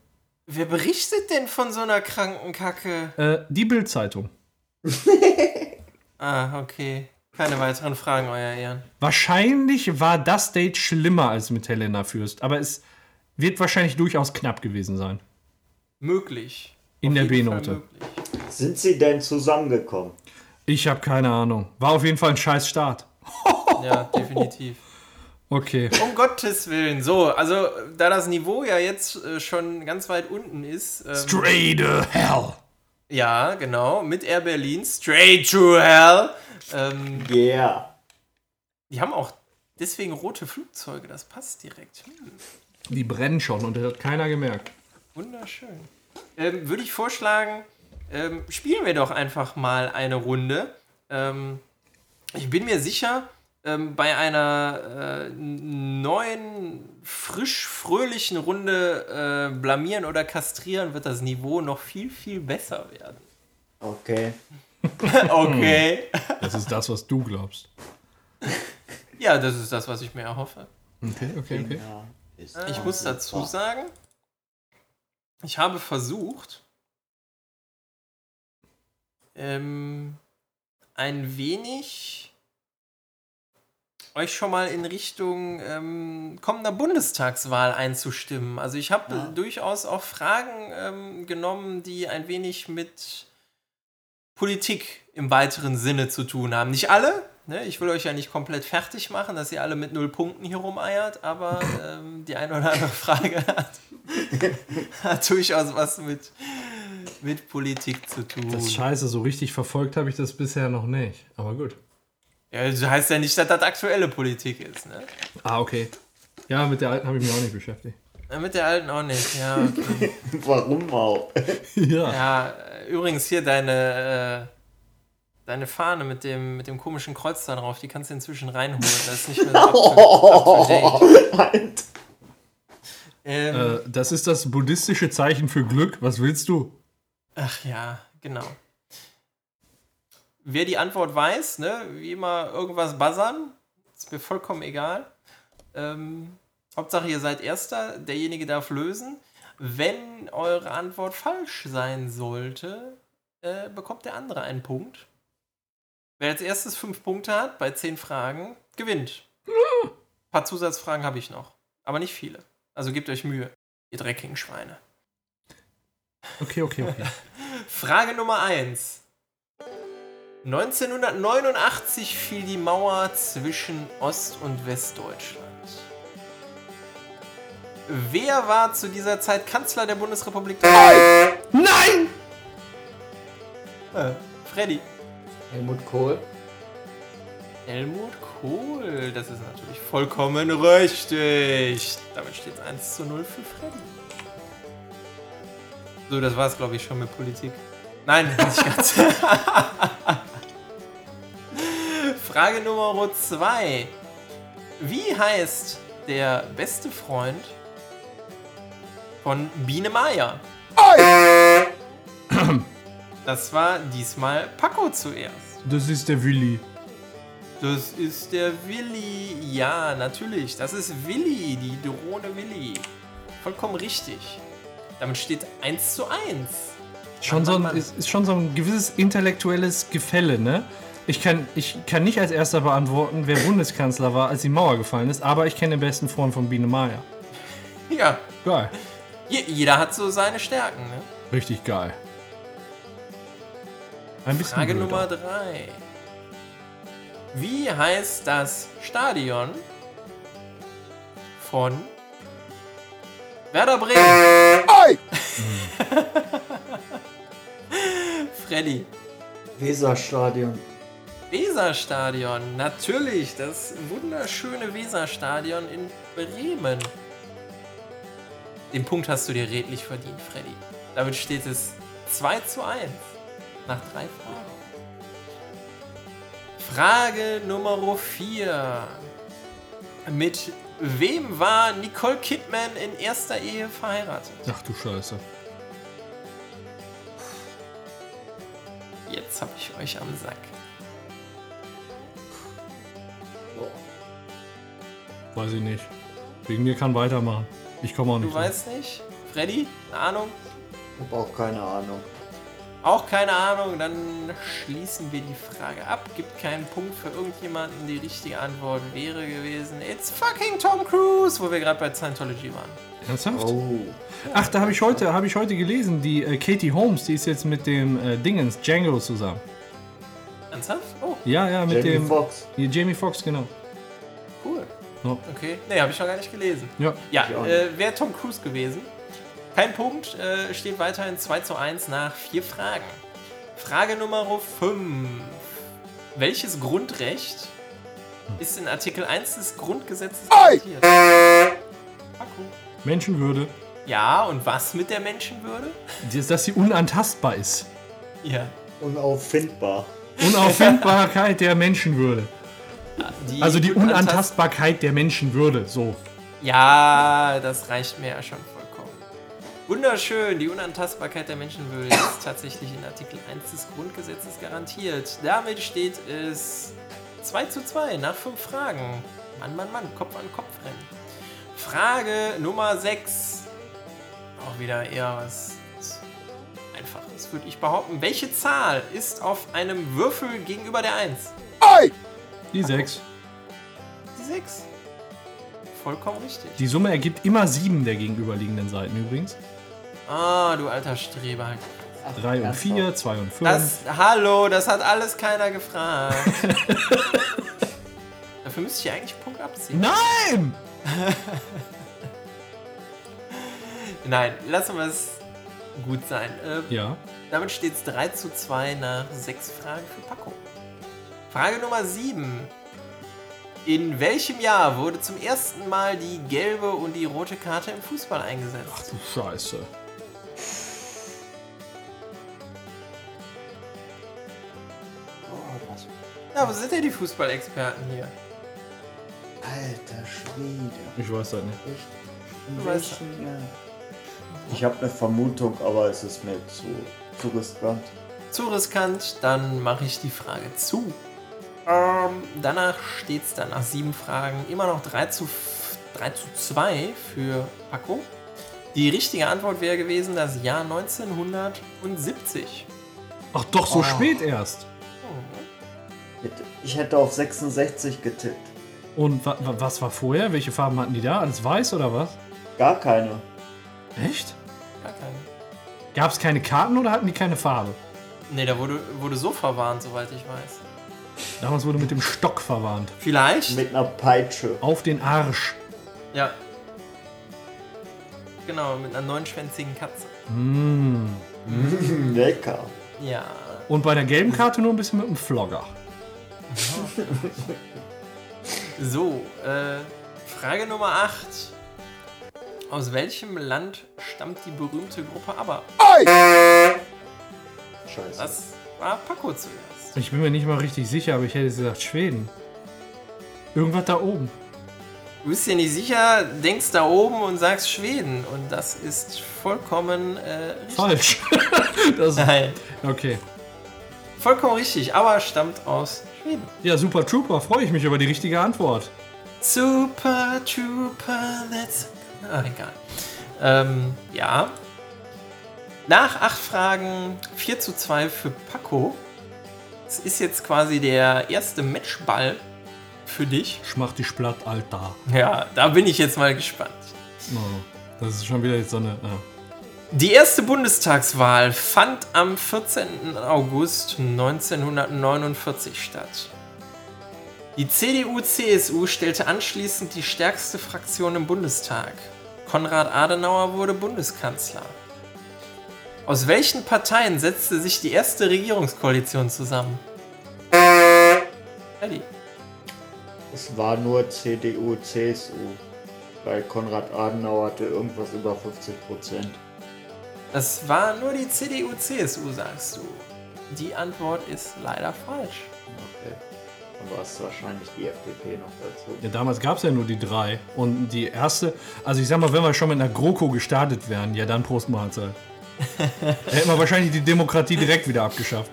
Speaker 3: Wer berichtet denn von so einer kranken Kacke?
Speaker 4: Äh, die Bildzeitung.
Speaker 3: ah, okay. Keine weiteren Fragen, euer Ehren.
Speaker 4: Wahrscheinlich war das Date schlimmer als mit Helena Fürst, aber es wird wahrscheinlich durchaus knapp gewesen sein.
Speaker 3: Möglich.
Speaker 4: In der B-Note.
Speaker 2: Sind sie denn zusammengekommen?
Speaker 4: Ich habe keine Ahnung. War auf jeden Fall ein scheiß Start.
Speaker 3: ja, definitiv.
Speaker 4: Okay.
Speaker 3: Um Gottes Willen. So, also da das Niveau ja jetzt äh, schon ganz weit unten ist.
Speaker 4: Ähm, Straight to Hell.
Speaker 3: Ja, genau. Mit Air Berlin. Straight to Hell. Ähm,
Speaker 2: yeah.
Speaker 3: Die haben auch deswegen rote Flugzeuge. Das passt direkt. Hm.
Speaker 4: Die brennen schon und das hat keiner gemerkt.
Speaker 3: Wunderschön ähm, würde ich vorschlagen, ähm, spielen wir doch einfach mal eine Runde. Ähm, ich bin mir sicher, ähm, bei einer äh, neuen, frisch, fröhlichen Runde äh, blamieren oder kastrieren wird das Niveau noch viel, viel besser werden.
Speaker 2: Okay.
Speaker 3: okay.
Speaker 4: Das ist das, was du glaubst.
Speaker 3: Ja, das ist das, was ich mir erhoffe.
Speaker 4: Okay, okay, okay.
Speaker 3: Ich muss dazu sagen, ich habe versucht, ähm, ein wenig euch schon mal in Richtung ähm, kommender Bundestagswahl einzustimmen. Also ich habe
Speaker 2: Ja.
Speaker 3: durchaus auch Fragen ähm, genommen, die ein wenig mit Politik im weiteren Sinne zu tun haben. Nicht alle, ne? ich will euch ja nicht komplett fertig machen, dass ihr alle mit null Punkten hier rumeiert, aber ähm, die eine oder andere Frage hat, hat durchaus was mit, mit Politik zu tun.
Speaker 4: Das ist scheiße, so richtig verfolgt habe ich das bisher noch nicht. Aber gut.
Speaker 3: Ja, das heißt ja nicht, dass das aktuelle Politik ist, ne?
Speaker 4: Ah, okay. Ja, mit der alten habe ich mich auch nicht beschäftigt.
Speaker 3: Ja, Mit der alten auch nicht, ja, okay.
Speaker 2: Warum auch?
Speaker 4: ja.
Speaker 3: Ja, übrigens hier deine, äh, deine Fahne mit dem, mit dem komischen Kreuz da drauf, die kannst du inzwischen reinholen. Das ist nicht mehr so up to, up to date. Ähm,
Speaker 4: Äh, das ist das buddhistische Zeichen für Glück. Was willst du?
Speaker 3: Ach ja, genau. Wer die Antwort weiß, ne, wie immer irgendwas buzzern, ist mir vollkommen egal. Ähm, Hauptsache ihr seid Erster, derjenige darf lösen. Wenn eure Antwort falsch sein sollte, äh, bekommt der andere einen Punkt. Wer als erstes fünf Punkte hat bei zehn Fragen, gewinnt. Ein paar Zusatzfragen habe ich noch, aber nicht viele. Also gebt euch Mühe, ihr dreckigen Schweine.
Speaker 4: Okay, okay, okay.
Speaker 3: Frage Nummer 1. 1989 fiel die Mauer zwischen Ost- und Westdeutschland. Wer war zu dieser Zeit Kanzler der Bundesrepublik Deutschland?
Speaker 4: Nein!
Speaker 3: Äh, Freddy.
Speaker 5: Helmut Kohl.
Speaker 3: Helmut Kohl. Das ist natürlich vollkommen richtig. Damit steht es 1 zu 0 für Freddy. So, das war es, glaube ich, schon mit Politik. Nein, nicht ganz. Frage Nummer 2. Wie heißt der beste Freund von Biene Maya? Das war diesmal Paco zuerst.
Speaker 4: Das ist der Willi.
Speaker 3: Das ist der Willi. Ja, natürlich. Das ist Willi, die Drohne Willi. Vollkommen richtig. Damit steht 1 zu 1.
Speaker 4: Schon so ein, ist, ist schon so ein gewisses intellektuelles Gefälle, ne? Ich kann, ich kann nicht als erster beantworten, wer Bundeskanzler war, als die Mauer gefallen ist, aber ich kenne den besten Freund von Biene Maya.
Speaker 3: Ja,
Speaker 4: Geil.
Speaker 3: je- jeder hat so seine Stärken. Ne?
Speaker 4: Richtig geil. Ein bisschen
Speaker 3: Frage
Speaker 4: blöder.
Speaker 3: Nummer 3. Wie heißt das Stadion von Werder Bremen? Freddy.
Speaker 5: Weserstadion.
Speaker 3: Weserstadion, natürlich, das wunderschöne Weserstadion in Bremen. Den Punkt hast du dir redlich verdient, Freddy. Damit steht es 2 zu 1 nach drei Fragen. Frage Nummer 4. Mit wem war Nicole Kidman in erster Ehe verheiratet?
Speaker 4: Ach du Scheiße.
Speaker 3: Jetzt habe ich euch am Sack.
Speaker 4: Weiß ich nicht. Wegen mir kann weitermachen. Ich komme auch nicht.
Speaker 3: Du weißt nicht? Freddy? Eine Ahnung?
Speaker 5: Ich habe auch keine Ahnung.
Speaker 3: Auch keine Ahnung, dann schließen wir die Frage ab. Gibt keinen Punkt für irgendjemanden. Die richtige Antwort wäre gewesen: It's fucking Tom Cruise, wo wir gerade bei Scientology waren.
Speaker 4: Ernsthaft?
Speaker 5: Oh.
Speaker 4: Ach, da habe ich heute, habe ich heute gelesen, die äh, Katie Holmes, die ist jetzt mit dem äh, Dingens Django zusammen.
Speaker 3: Ernsthaft? Oh,
Speaker 4: Ja, ja, mit
Speaker 5: Jamie
Speaker 4: dem
Speaker 5: Foxx.
Speaker 4: Hier, Jamie Foxx, genau.
Speaker 3: cool.
Speaker 4: Ja.
Speaker 3: Okay, nee, habe ich noch gar nicht gelesen.
Speaker 4: Ja.
Speaker 3: Ja, äh, wäre Tom Cruise gewesen. Kein Punkt, äh, steht weiterhin 2 zu 1 nach vier Fragen. Frage Nummer 5. Welches Grundrecht ist in Artikel 1 des Grundgesetzes garantiert?
Speaker 4: Menschenwürde.
Speaker 3: Ja, und was mit der Menschenwürde?
Speaker 4: Dass dass sie unantastbar ist.
Speaker 3: Ja.
Speaker 2: Unauffindbar.
Speaker 4: Unauffindbarkeit der Menschenwürde. Also die
Speaker 3: Unantast-
Speaker 4: Unantastbarkeit der Menschenwürde. So.
Speaker 3: Ja, das reicht mir ja schon vollkommen. Wunderschön, die Unantastbarkeit der Menschenwürde ist tatsächlich in Artikel 1 des Grundgesetzes garantiert. Damit steht es 2 zu 2 nach 5 Fragen. Mann, Mann, Mann, Kopf an Kopf rennen. Frage Nummer 6. Auch wieder eher was Einfaches, würde ich behaupten. Welche Zahl ist auf einem Würfel gegenüber der 1?
Speaker 4: Die 6.
Speaker 3: die 6. Vollkommen richtig.
Speaker 4: Die Summe ergibt immer sieben der gegenüberliegenden Seiten übrigens.
Speaker 3: Ah, du alter Streber. halt.
Speaker 4: Drei und
Speaker 5: ernsthaft?
Speaker 4: vier, zwei und fünf.
Speaker 3: Das, hallo, das hat alles keiner gefragt. Dafür müsste ich eigentlich Punkt abziehen.
Speaker 4: Nein!
Speaker 3: Nein, lassen wir es gut sein. Äh,
Speaker 4: Ja.
Speaker 3: Damit steht es 3 zu 2 nach 6 Fragen für Paco. Frage Nummer 7. In welchem Jahr wurde zum ersten Mal die gelbe und die rote Karte im Fußball eingesetzt?
Speaker 4: Du Scheiße.
Speaker 3: Ja, wo sind denn die Fußballexperten hier?
Speaker 5: alter Schwede.
Speaker 4: Ich weiß das nicht.
Speaker 5: Welchem Jahr?
Speaker 2: Ich habe eine Vermutung, aber es ist mir zu, zu riskant.
Speaker 3: Zu riskant, dann mache ich die Frage zu. Ähm, danach steht es dann nach sieben Fragen immer noch 3 zu, f- 3 zu 2 für Paco. Die richtige Antwort wäre gewesen das Jahr 1970.
Speaker 4: Ach doch, so
Speaker 5: Oh.
Speaker 4: spät erst.
Speaker 2: Ich hätte auf 66 getippt.
Speaker 4: Und wa wa was war vorher? Welche Farben hatten die da? Alles weiß oder was?
Speaker 2: Gar keine.
Speaker 4: Echt?
Speaker 3: Gar keine.
Speaker 4: Gab es keine Karten oder hatten die keine Farbe?
Speaker 3: Nee, da wurde, wurde so verwarnt, soweit ich weiß.
Speaker 4: Damals wurde mit dem Stock verwarnt.
Speaker 3: Vielleicht?
Speaker 2: Mit einer Peitsche.
Speaker 4: Auf den Arsch.
Speaker 3: Ja. Genau, mit einer neunschwänzigen Katze.
Speaker 4: Mm.
Speaker 2: Lecker.
Speaker 3: Ja.
Speaker 4: Und bei der gelben Karte nur ein bisschen mit dem Flogger.
Speaker 3: So, äh, Frage Nummer 8. Aus welchem Land stammt die berühmte Gruppe ABBA?
Speaker 2: Scheiße.
Speaker 3: Das war Paco zuerst.
Speaker 4: Ich bin mir nicht mal richtig sicher, aber ich hätte gesagt Schweden. Irgendwas da oben.
Speaker 3: Du bist dir nicht sicher, denkst da oben und sagst Schweden. Und das ist vollkommen äh, richtig.
Speaker 4: Falsch. das,
Speaker 3: Nein,
Speaker 4: okay.
Speaker 3: vollkommen richtig, aber stammt aus Schweden.
Speaker 4: Ja, Super Trooper, freue ich mich über die richtige Antwort.
Speaker 3: Super Trooper, let's. Ah, egal. Ähm, ja. Nach acht Fragen 4 zu 2 für Paco. Es ist jetzt quasi der erste Matchball für dich.
Speaker 4: Schmach die Splatt, Alter.
Speaker 3: Ja, da bin ich jetzt mal gespannt.
Speaker 4: Oh, das ist schon wieder jetzt so eine. ah.
Speaker 3: Die erste Bundestagswahl fand am 14. August 1949 statt. Die CDU-CSU stellte anschließend die stärkste Fraktion im Bundestag. Konrad Adenauer wurde Bundeskanzler. Aus welchen Parteien setzte sich die erste Regierungskoalition zusammen? Eddie.
Speaker 2: Es war nur CDU, CSU. Weil Konrad Adenauer hatte irgendwas über 50 Prozent.
Speaker 3: Das war nur die CDU-CSU, sagst du. Die Antwort ist leider falsch.
Speaker 2: Okay. Dann war es wahrscheinlich die FDP noch dazu.
Speaker 4: Ja, damals gab es ja nur die drei. Und die erste, also ich sag mal, wenn wir schon mit einer GroKo gestartet wären, ja dann Prost Mahlzeit. da hätten wir wahrscheinlich die Demokratie direkt wieder abgeschafft.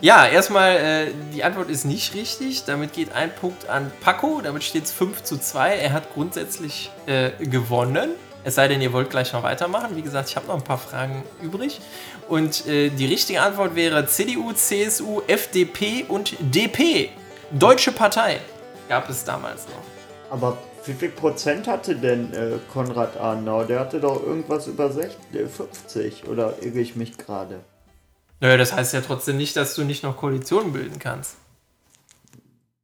Speaker 3: Ja, erstmal, äh, die Antwort ist nicht richtig. Damit geht ein Punkt an Paco. Damit steht es 5 zu 2. Er hat grundsätzlich äh, gewonnen. Es sei denn, ihr wollt gleich noch weitermachen. Wie gesagt, ich habe noch ein paar Fragen übrig. Und äh, die richtige Antwort wäre CDU, CSU, FDP und DP. Deutsche Partei gab es damals noch.
Speaker 2: Aber wie viel Prozent hatte denn äh, Konrad Adenauer? Der hatte doch irgendwas über 60, äh, 50. Oder irre ich mich gerade?
Speaker 3: Naja, das heißt ja trotzdem nicht, dass du nicht noch Koalitionen bilden kannst.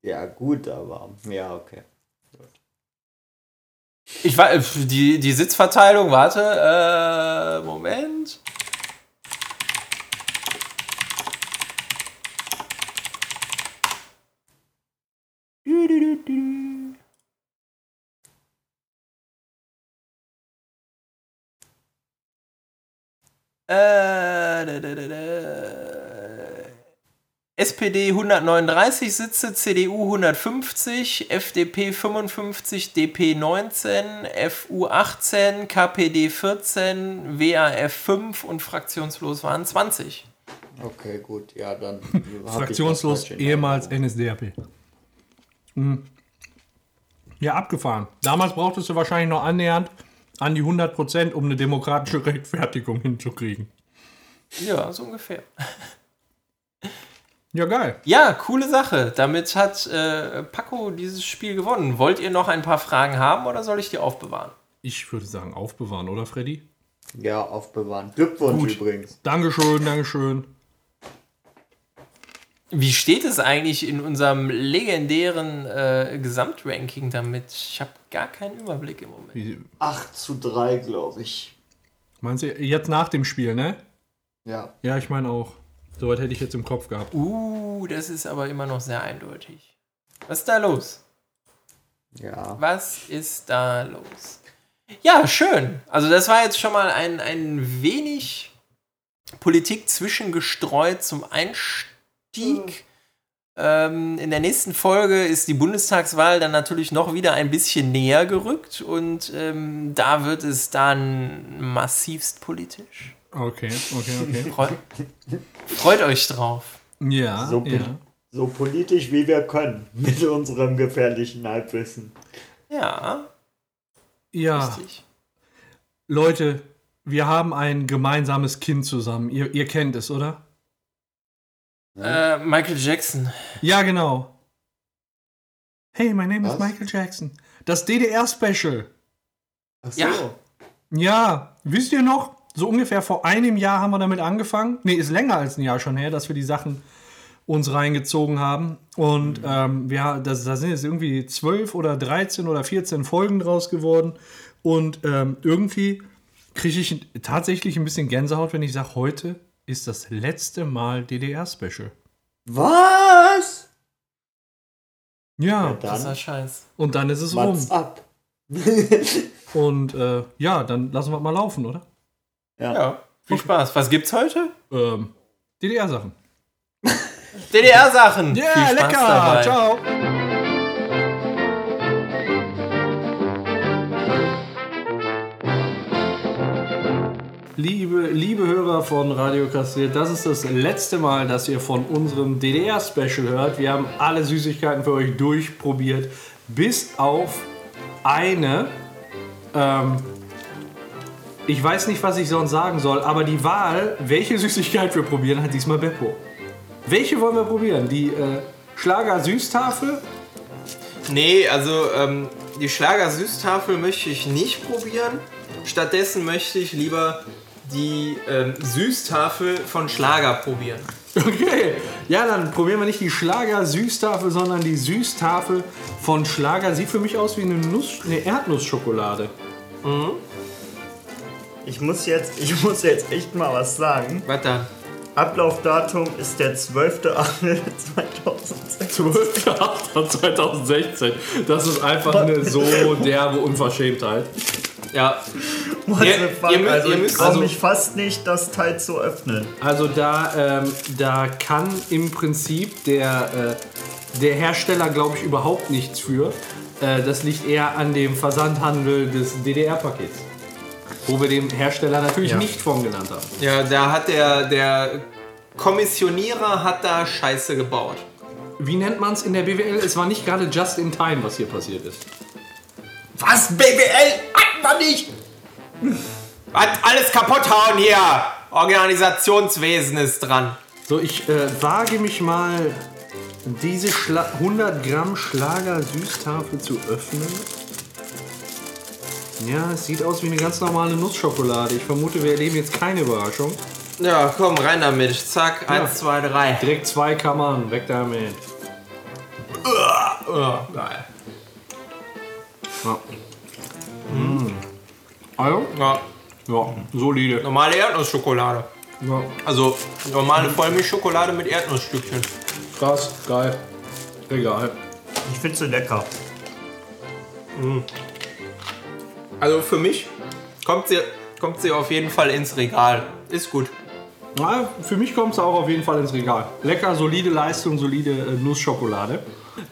Speaker 2: Ja, gut, aber. Ja, okay.
Speaker 3: Ich war, äh, die, die Sitzverteilung, warte, äh, Moment. Äh, da, da, da, da. SPD 139 Sitze, CDU 150, FDP 55, DP 19, FU 18, KPD 14, WAF 5 und fraktionslos waren 20.
Speaker 2: Okay, gut. Ja, dann.
Speaker 4: Fraktionslos, ehemals. NSDAP. Hm. Ja, abgefahren. Damals brauchtest du wahrscheinlich noch annähernd an die 100%, um eine demokratische Rechtfertigung hinzukriegen.
Speaker 3: Ja, so ungefähr.
Speaker 4: Ja, geil.
Speaker 3: Ja, coole Sache. Damit hat äh, Paco dieses Spiel gewonnen. Wollt ihr noch ein paar Fragen haben oder soll ich die aufbewahren?
Speaker 4: Ich würde sagen, aufbewahren, oder Freddy?
Speaker 2: Ja, aufbewahren. Glückwunsch
Speaker 4: Gut.
Speaker 2: übrigens.
Speaker 4: Dankeschön, Dankeschön.
Speaker 3: Wie steht es eigentlich in unserem legendären äh, Gesamtranking damit? Ich habe gar keinen Überblick im Moment.
Speaker 4: Wie,
Speaker 2: 8 zu 3, glaube ich.
Speaker 4: meinst du, jetzt nach dem Spiel, ne?
Speaker 2: Ja.
Speaker 4: Ja, ich meine auch. Soweit hätte ich jetzt im Kopf gehabt.
Speaker 3: Uh, das ist aber immer noch sehr eindeutig. Was ist da los?
Speaker 2: Ja.
Speaker 3: Was ist da los? Ja, schön. Also das war jetzt schon mal ein, ein wenig Politik zwischengestreut zum Einstieg. Ähm, in der nächsten Folge ist die Bundestagswahl dann natürlich noch wieder ein bisschen näher gerückt und ähm, da wird es dann massivst politisch.
Speaker 4: Okay, okay, okay.
Speaker 3: Freu freut euch drauf.
Speaker 4: Ja,
Speaker 2: So,
Speaker 4: ja.
Speaker 2: so politisch wie wir können. Mit unserem gefährlichen Halbwissen.
Speaker 3: Ja,
Speaker 4: Ja,
Speaker 3: richtig.
Speaker 4: Leute, wir haben ein gemeinsames Kind zusammen. Ihr, ihr kennt es, oder?
Speaker 3: Äh, Michael Jackson.
Speaker 4: Ja, genau. Hey, my name is
Speaker 2: Was?
Speaker 4: Michael Jackson. Das DDR-Special.
Speaker 2: Ach so.
Speaker 3: Ja.
Speaker 4: Ja, wisst ihr noch? So ungefähr vor einem Jahr haben wir damit angefangen. Nee, ist länger als ein Jahr schon her, dass wir die Sachen uns reingezogen haben. Und ähm, wir, das, da sind jetzt irgendwie 12 oder 13 oder 14 Folgen draus geworden. Und ähm, irgendwie kriege ich tatsächlich ein bisschen Gänsehaut, wenn ich sage, heute ist das letzte Mal DDR-Special.
Speaker 2: Was?
Speaker 4: Ja,
Speaker 2: Ja, dann
Speaker 3: scheiß.
Speaker 4: und dann ist es rum.
Speaker 2: what's up?
Speaker 4: Und äh, ja, dann lassen wir mal laufen, oder?
Speaker 3: Ja, viel Spaß. Was gibt's heute?
Speaker 4: Ähm, DDR-Sachen.
Speaker 3: DDR-Sachen.
Speaker 4: Ja,
Speaker 3: Spaß
Speaker 4: lecker.
Speaker 3: dabei.
Speaker 4: Ciao. Liebe, liebe Hörer von Radio Kastriert, das ist das letzte Mal, dass ihr von unserem DDR-Special hört. Wir haben alle Süßigkeiten für euch durchprobiert, bis auf eine. Ähm, ich weiß nicht, was ich sonst sagen soll, aber die Wahl, welche Süßigkeit wir probieren, hat diesmal Beppo. Welche wollen wir probieren? Die äh, Schlager-Süßtafel?
Speaker 3: Nee, also ähm, die Schlager-Süßtafel möchte ich nicht probieren. Stattdessen möchte ich lieber die ähm, Süßtafel von Schlager probieren.
Speaker 4: Okay. Ja, dann probieren wir nicht die Schlager-Süßtafel, sondern die Süßtafel von Schlager. Sieht für mich aus wie eine, Nuss, eine Erdnussschokolade.
Speaker 2: Ich muss jetzt, ich muss jetzt echt mal was sagen.
Speaker 3: Dann?
Speaker 2: Ablaufdatum ist der 12.8.2016.
Speaker 4: 12.08.2016. Das ist einfach eine so derbe Unverschämtheit.
Speaker 3: Ja,
Speaker 2: What
Speaker 3: Ihr-
Speaker 2: the fuck?
Speaker 3: ihr müsst-
Speaker 2: also
Speaker 3: ihr
Speaker 2: ich traue
Speaker 3: also-
Speaker 2: mich fast nicht, das Teil zu öffnen.
Speaker 4: Also da, ähm, da kann im Prinzip der, äh, der Hersteller, glaube ich, überhaupt nichts für. Äh, das liegt eher an dem Versandhandel des DDR-Pakets. Wo wir den Hersteller natürlich
Speaker 2: Ja.
Speaker 4: nicht von genannt haben.
Speaker 3: ja, da hat der, der Kommissionierer hat da Scheiße gebaut.
Speaker 4: Wie nennt man es in der BWL? Es war nicht gerade just in time, was hier passiert ist.
Speaker 3: Was? BWL? Hat man nicht! Was? Alles kaputt hauen hier! Organisationswesen ist dran.
Speaker 4: So, ich äh, wage mich mal, diese Schla 100 Gramm Schlager-Süßtafel zu öffnen. Ja, es sieht aus wie eine ganz normale Nussschokolade. Ich vermute, wir erleben jetzt keine Überraschung.
Speaker 3: Ja, komm, rein damit. Zack, eins, zwei, drei.
Speaker 4: Direkt zwei Kammern, weg damit.
Speaker 3: Geil.
Speaker 4: Ja. Mm. Also,
Speaker 3: Ja,
Speaker 4: ja, solide.
Speaker 3: normale Erdnussschokolade.
Speaker 4: Ja,
Speaker 3: Also normale Vollmilchschokolade mit Erdnussstückchen.
Speaker 4: krass, geil. Egal.
Speaker 2: Ich finde sie lecker.
Speaker 3: Also für mich kommt sie, kommt sie auf jeden Fall ins Regal. Ist gut.
Speaker 4: Na, für mich kommt es auch auf jeden Fall ins Regal. Lecker, solide Leistung, solide äh, Nussschokolade.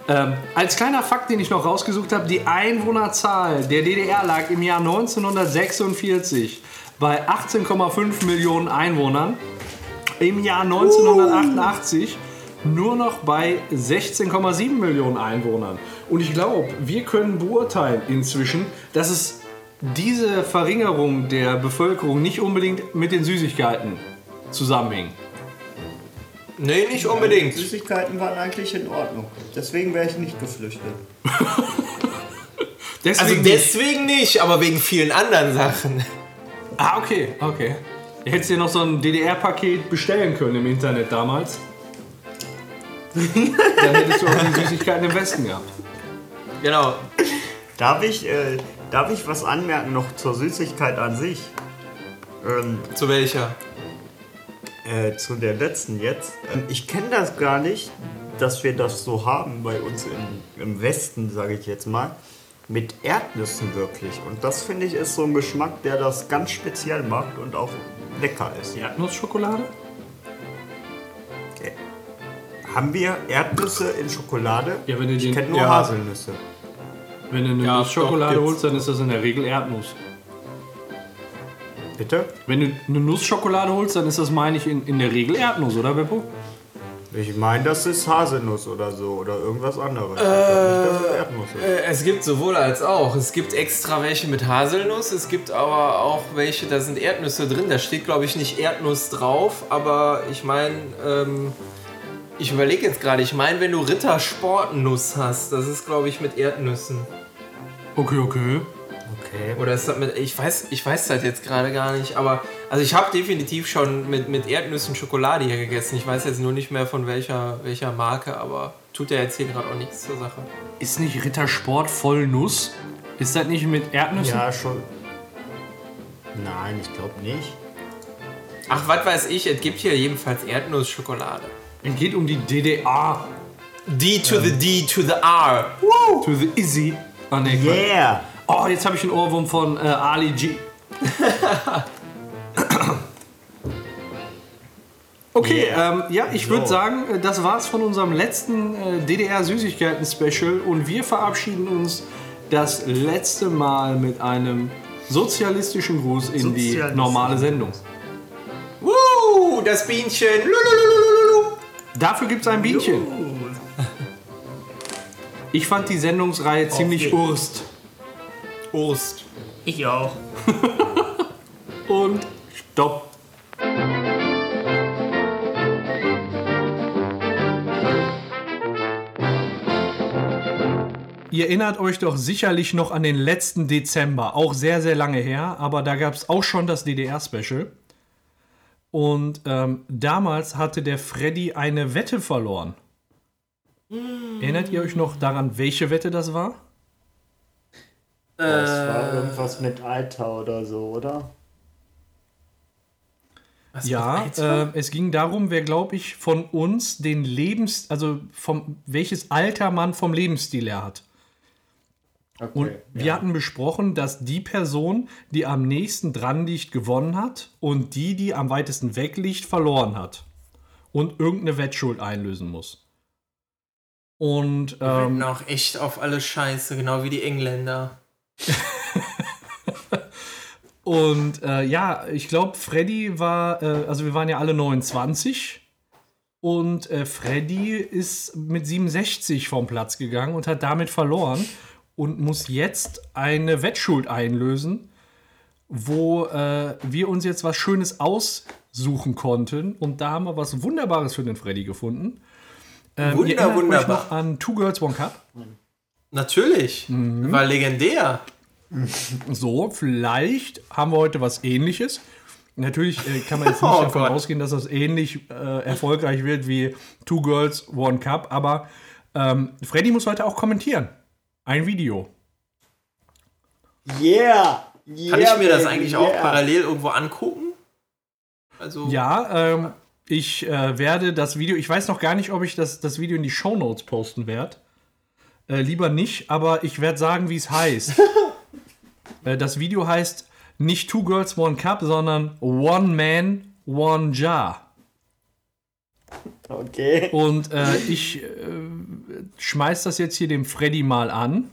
Speaker 4: Ähm, als kleiner Fakt, den ich noch rausgesucht habe, die Einwohnerzahl der DDR lag im Jahr 1946 bei 18,5 Millionen Einwohnern. Im Jahr 1988 nur noch bei 16,7 Millionen Einwohnern. Und ich glaube, wir können beurteilen inzwischen, dass es diese Verringerung der Bevölkerung nicht unbedingt mit den Süßigkeiten zusammenhängt.
Speaker 3: Nee, nicht unbedingt.
Speaker 2: Süßigkeiten waren eigentlich in Ordnung. Deswegen wäre ich nicht geflüchtet.
Speaker 4: Deswegen
Speaker 3: Also
Speaker 4: nicht.
Speaker 3: deswegen nicht, aber wegen vielen anderen Sachen.
Speaker 4: Ah, okay, okay. Du hättest dir noch so ein DDR-Paket bestellen können im Internet damals. Dann hättest du auch die Süßigkeiten im Westen gehabt.
Speaker 3: Genau.
Speaker 2: Darf ich, äh, darf ich was anmerken noch zur Süßigkeit an sich? Ähm,
Speaker 3: Zu welcher?
Speaker 2: äh, zu der letzten jetzt. Ähm, ich kenne das gar nicht, dass wir das so haben bei uns im, im Westen, sage ich jetzt mal. Mit Erdnüssen wirklich. Und das finde ich ist so ein Geschmack, der das ganz speziell macht und auch lecker ist.
Speaker 4: Erdnussschokolade?
Speaker 2: Haben wir Erdnüsse in Schokolade?
Speaker 4: Ja, wenn du
Speaker 2: ich kenne nur
Speaker 4: ja.
Speaker 2: Haselnüsse.
Speaker 4: Wenn du eine
Speaker 3: Ja,
Speaker 4: Nussschokolade
Speaker 3: doch,
Speaker 4: holst, dann ist das in der Regel Erdnuss.
Speaker 2: Bitte?
Speaker 4: Wenn du eine Nussschokolade holst, dann ist das, meine ich, in, in der Regel Erdnuss, oder Beppo?
Speaker 2: Ich meine, das ist Haselnuss oder so oder irgendwas anderes. ich glaube nicht, dass es Erdnuss ist.
Speaker 3: Äh, Es gibt sowohl als auch. Es gibt extra welche mit Haselnuss, es gibt aber auch welche, da sind Erdnüsse drin. Da steht, glaube ich, nicht Erdnuss drauf, aber ich meine, ähm, ich überlege jetzt gerade, ich meine, wenn du Rittersportnuss hast, das ist, glaube ich, mit Erdnüssen.
Speaker 4: Okay, okay.
Speaker 2: Okay.
Speaker 3: Oder ist das mit, ich weiß, ich weiß das jetzt gerade gar nicht, aber also ich habe definitiv schon mit, mit Erdnüssen Schokolade hier gegessen. Ich weiß jetzt nur nicht mehr von welcher, welcher Marke, aber tut ja jetzt hier gerade auch nichts zur Sache.
Speaker 4: Ist nicht Rittersport voll Nuss? Ist das nicht mit Erdnüssen?
Speaker 2: Ja, schon. Nein, ich glaube nicht.
Speaker 3: Ach, was weiß ich, es gibt hier jedenfalls Erdnussschokolade.
Speaker 4: Es geht um die DDR.
Speaker 3: D to the D to the R.
Speaker 4: To the Easy. Ah, nee, Quatsch.
Speaker 2: Yeah!
Speaker 4: Oh, jetzt habe ich einen Ohrwurm von äh, Ali G. Okay,
Speaker 2: Yeah.
Speaker 4: ähm, ja, ich würde
Speaker 2: So.
Speaker 4: sagen, äh, das war's von unserem letzten äh, DDR-Süßigkeiten-Special und wir verabschieden uns das letzte Mal mit einem sozialistischen Gruß in die normale Sendung.
Speaker 3: Woo, das Bienchen. Lulululululu.
Speaker 4: Dafür gibt's ein Bienchen. Ich fand die Sendungsreihe ziemlich urst.
Speaker 3: Ost.
Speaker 2: Ich auch.
Speaker 4: Und stopp. Ihr erinnert euch doch sicherlich noch an den letzten Dezember, auch sehr, sehr lange her, aber da gab es auch schon das DDR-Special. Und ähm, damals hatte der Freddy eine Wette verloren. Erinnert ihr euch noch daran, welche Wette das war?
Speaker 2: Das war irgendwas mit Alter oder so, oder?
Speaker 3: Was
Speaker 4: Ja, äh, es ging darum, wer, glaube ich, von uns den Lebens, also vom, welches Alter man vom Lebensstil her hat.
Speaker 2: Okay.
Speaker 4: Und wir hatten besprochen, dass die Person, die am nächsten dran liegt, gewonnen hat und die, die am weitesten weg liegt, verloren hat. Und irgendeine Wettschuld einlösen muss. Und ähm,
Speaker 3: noch echt auf alle Scheiße, genau wie die Engländer.
Speaker 4: Und äh, ja, ich glaube, Freddy war, äh, also wir waren ja alle 29. Und äh, Freddy ist mit 67 vom Platz gegangen und hat damit verloren und muss jetzt eine Wettschuld einlösen, wo äh, wir uns jetzt was Schönes aussuchen konnten. Und da haben wir was Wunderbares für den Freddy gefunden. Ähm,
Speaker 3: Wunder,
Speaker 4: ihr erinnert euch
Speaker 3: wunderbar.
Speaker 4: noch an Two Girls, One Cup.
Speaker 3: Natürlich. War legendär.
Speaker 4: So, vielleicht haben wir heute was ähnliches. Natürlich äh, kann man jetzt nicht
Speaker 3: Oh
Speaker 4: davon
Speaker 3: Gott.
Speaker 4: ausgehen, dass das ähnlich äh, erfolgreich wird wie Two Girls, One Cup, aber ähm, Freddy muss heute auch kommentieren. Ein Video.
Speaker 2: Yeah!
Speaker 3: Kann ich mir das eigentlich auch parallel irgendwo angucken? Also,
Speaker 4: Ja, ähm, ich äh, werde das Video, ich weiß noch gar nicht, ob ich das, das Video in die Shownotes posten werde. Äh, lieber nicht, aber ich werde sagen, wie es heißt. äh, das Video heißt nicht Two Girls, One Cup, sondern One Man, One Jar.
Speaker 2: Okay.
Speaker 4: Und äh, ich äh, schmeiß das jetzt hier dem Freddy mal an.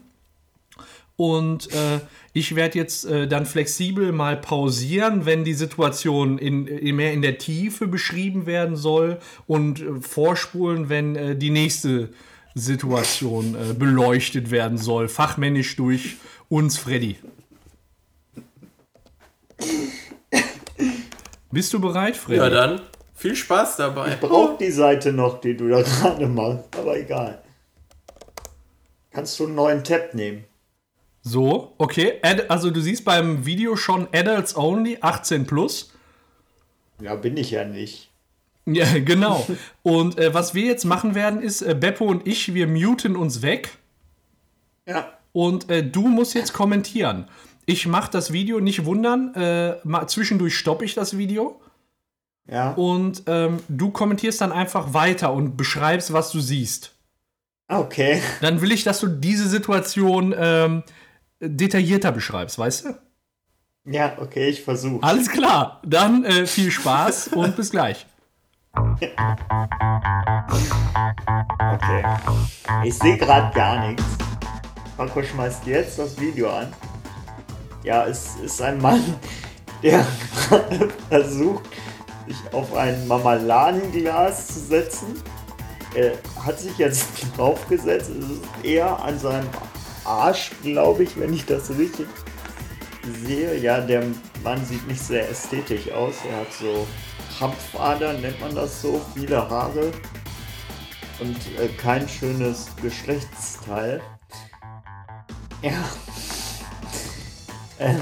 Speaker 4: Und äh, ich werde jetzt äh, dann flexibel mal pausieren, wenn die Situation in, in mehr in der Tiefe beschrieben werden soll und äh, vorspulen, wenn äh, die nächste Situation äh, beleuchtet werden soll, fachmännisch durch uns Freddy. Bist du bereit, Freddy?
Speaker 3: ja, dann Viel Spaß dabei.
Speaker 2: Ich brauche die Seite noch, die du da gerade machst, aber egal. Kannst du einen neuen Tab nehmen?
Speaker 4: So, okay. Also du siehst beim Video schon Adults Only 18 plus.
Speaker 2: Ja, bin ich ja nicht.
Speaker 4: Ja, genau. Und äh, was wir jetzt machen werden, ist, äh, Beppo und ich, wir muten uns weg.
Speaker 2: Ja.
Speaker 4: Und äh, du musst jetzt kommentieren. Ich mache das Video, nicht wundern. Äh, mal, zwischendurch stoppe ich das Video.
Speaker 2: Ja.
Speaker 4: Und ähm, du kommentierst dann einfach weiter und beschreibst, was du siehst.
Speaker 2: Okay.
Speaker 4: Dann will ich, dass du diese Situation ähm, detaillierter beschreibst, weißt du?
Speaker 2: Ja, okay, ich versuche.
Speaker 4: Alles klar. Dann äh, viel Spaß und bis gleich.
Speaker 2: Okay. Ich sehe gerade gar nichts. Paco schmeißt jetzt das Video an. Ja, es ist ein Mann, der versucht, sich auf ein Marmeladenglas zu setzen. Er hat sich jetzt draufgesetzt. Es ist eher an seinem Arsch, glaube ich, wenn ich das richtig sehe. Ja, der Mann sieht nicht sehr ästhetisch aus. Er hat so Krampfadern, nennt man das so, viele Haare und äh, kein schönes Geschlechtsteil. Ja. Ähm,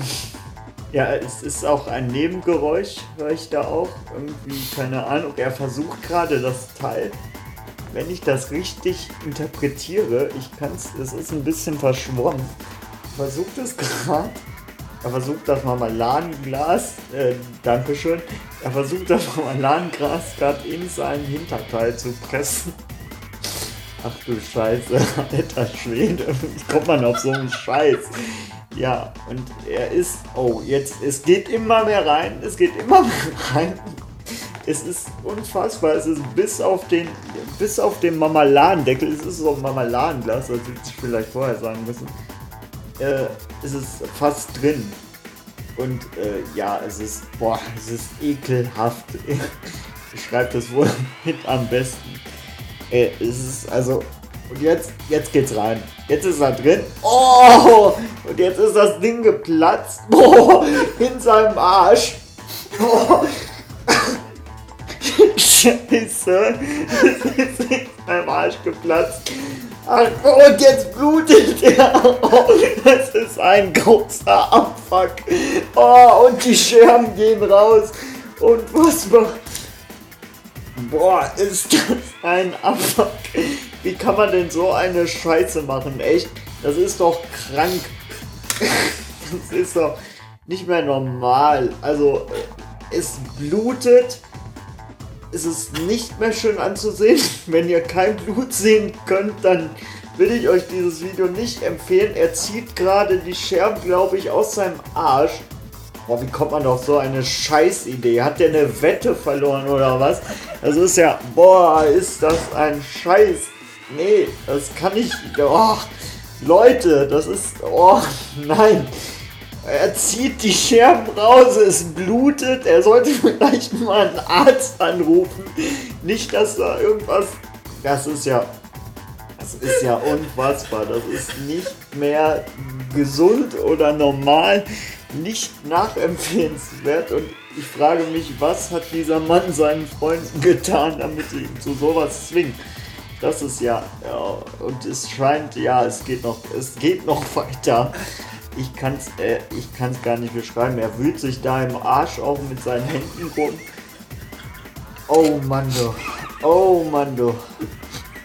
Speaker 2: ja, es ist auch ein Nebengeräusch, höre ich da auch. Irgendwie, keine Ahnung. Er versucht gerade das Teil. Wenn ich das richtig interpretiere, ich kann es, es ist ein bisschen verschwommen. Versucht es gerade. Er versucht das Marmeladenglas, äh, Dankeschön. Er versucht das Marmeladenglas gerade in seinen Hinterteil zu pressen. Ach du Scheiße, alter Schwede, wie kommt man auf so einen Scheiß? Ja, und er ist, oh, jetzt, es geht immer mehr rein, es geht immer mehr rein. Es ist unfassbar, es ist bis auf den, bis auf den Marmeladendeckel, es ist so ein Marmeladenglas, das hätte ich vielleicht vorher sagen müssen. Äh, es ist fast drin. Und äh, ja, es ist, boah, es ist ekelhaft. Ich schreibe das wohl mit am besten. Äh, es ist also. Und jetzt, jetzt geht's rein. Jetzt ist er drin. Oh! Und jetzt ist das Ding geplatzt. Oh! In seinem Arsch. Scheiße. Es ist in seinem Arsch geplatzt. Ach, und jetzt blutet er. Oh, das ist ein großer Abfuck. Oh, und die Scherben gehen raus. Und was macht. Boah, ist das ein Abfuck. Wie kann man denn so eine Scheiße machen? Echt? Das ist doch krank. Das ist doch nicht mehr normal. Also, es blutet. Es ist nicht mehr schön anzusehen. Wenn ihr kein Blut sehen könnt, dann will ich euch dieses Video nicht empfehlen. Er zieht gerade die Scherben, glaube ich, aus seinem Arsch. Boah, wie kommt man auf so eine Scheißidee? Hat der eine Wette verloren oder was? Das ist ja, boah, ist das ein Scheiß. Nee, das kann ich, oh, Leute, das ist, oh, nein. Er zieht die Scherben raus, es blutet. Er sollte vielleicht mal einen Arzt anrufen. Nicht, dass da irgendwas. Das ist ja. Das ist ja unfassbar. Das ist nicht mehr gesund oder normal. Nicht nachempfehlenswert. Und ich frage mich, was hat dieser Mann seinen Freunden getan, damit sie ihn zu sowas zwingen? Das ist ja, ja, und es scheint, ja, es geht noch, es geht noch weiter. Ich kann's, äh, ich kann's gar nicht beschreiben. Er wühlt sich da im Arsch auch mit seinen Händen rum. Oh Mann, du. Oh Mann, du.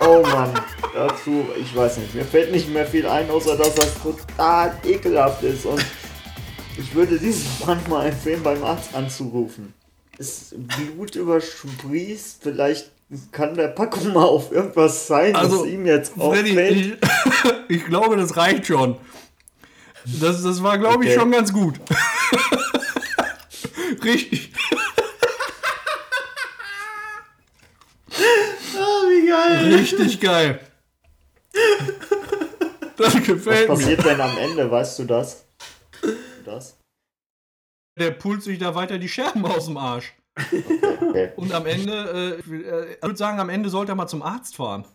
Speaker 2: Oh Mann. Dazu, ich weiß nicht. Mir fällt nicht mehr viel ein, außer dass das total ekelhaft ist. Und ich würde diesem Mann mal empfehlen, beim Arzt anzurufen. Es Blut übersprießt. Vielleicht kann der Packung mal auf irgendwas sein,
Speaker 4: Also,
Speaker 2: was ihm jetzt
Speaker 4: Freddy,
Speaker 2: auffällt.
Speaker 4: ich, ich glaube, das reicht schon. Das, das war, glaube ich,
Speaker 2: Okay.
Speaker 4: schon ganz gut. Richtig.
Speaker 3: Oh, wie geil.
Speaker 4: Richtig geil. Das
Speaker 2: Was
Speaker 4: gefällt mir.
Speaker 2: passiert denn am Ende, weißt du das? Das?
Speaker 4: Der pult sich da weiter die Scherben aus dem Arsch.
Speaker 2: Okay.
Speaker 4: Und am Ende, äh, ich äh, ich würde sagen, am Ende sollte er mal zum Arzt fahren.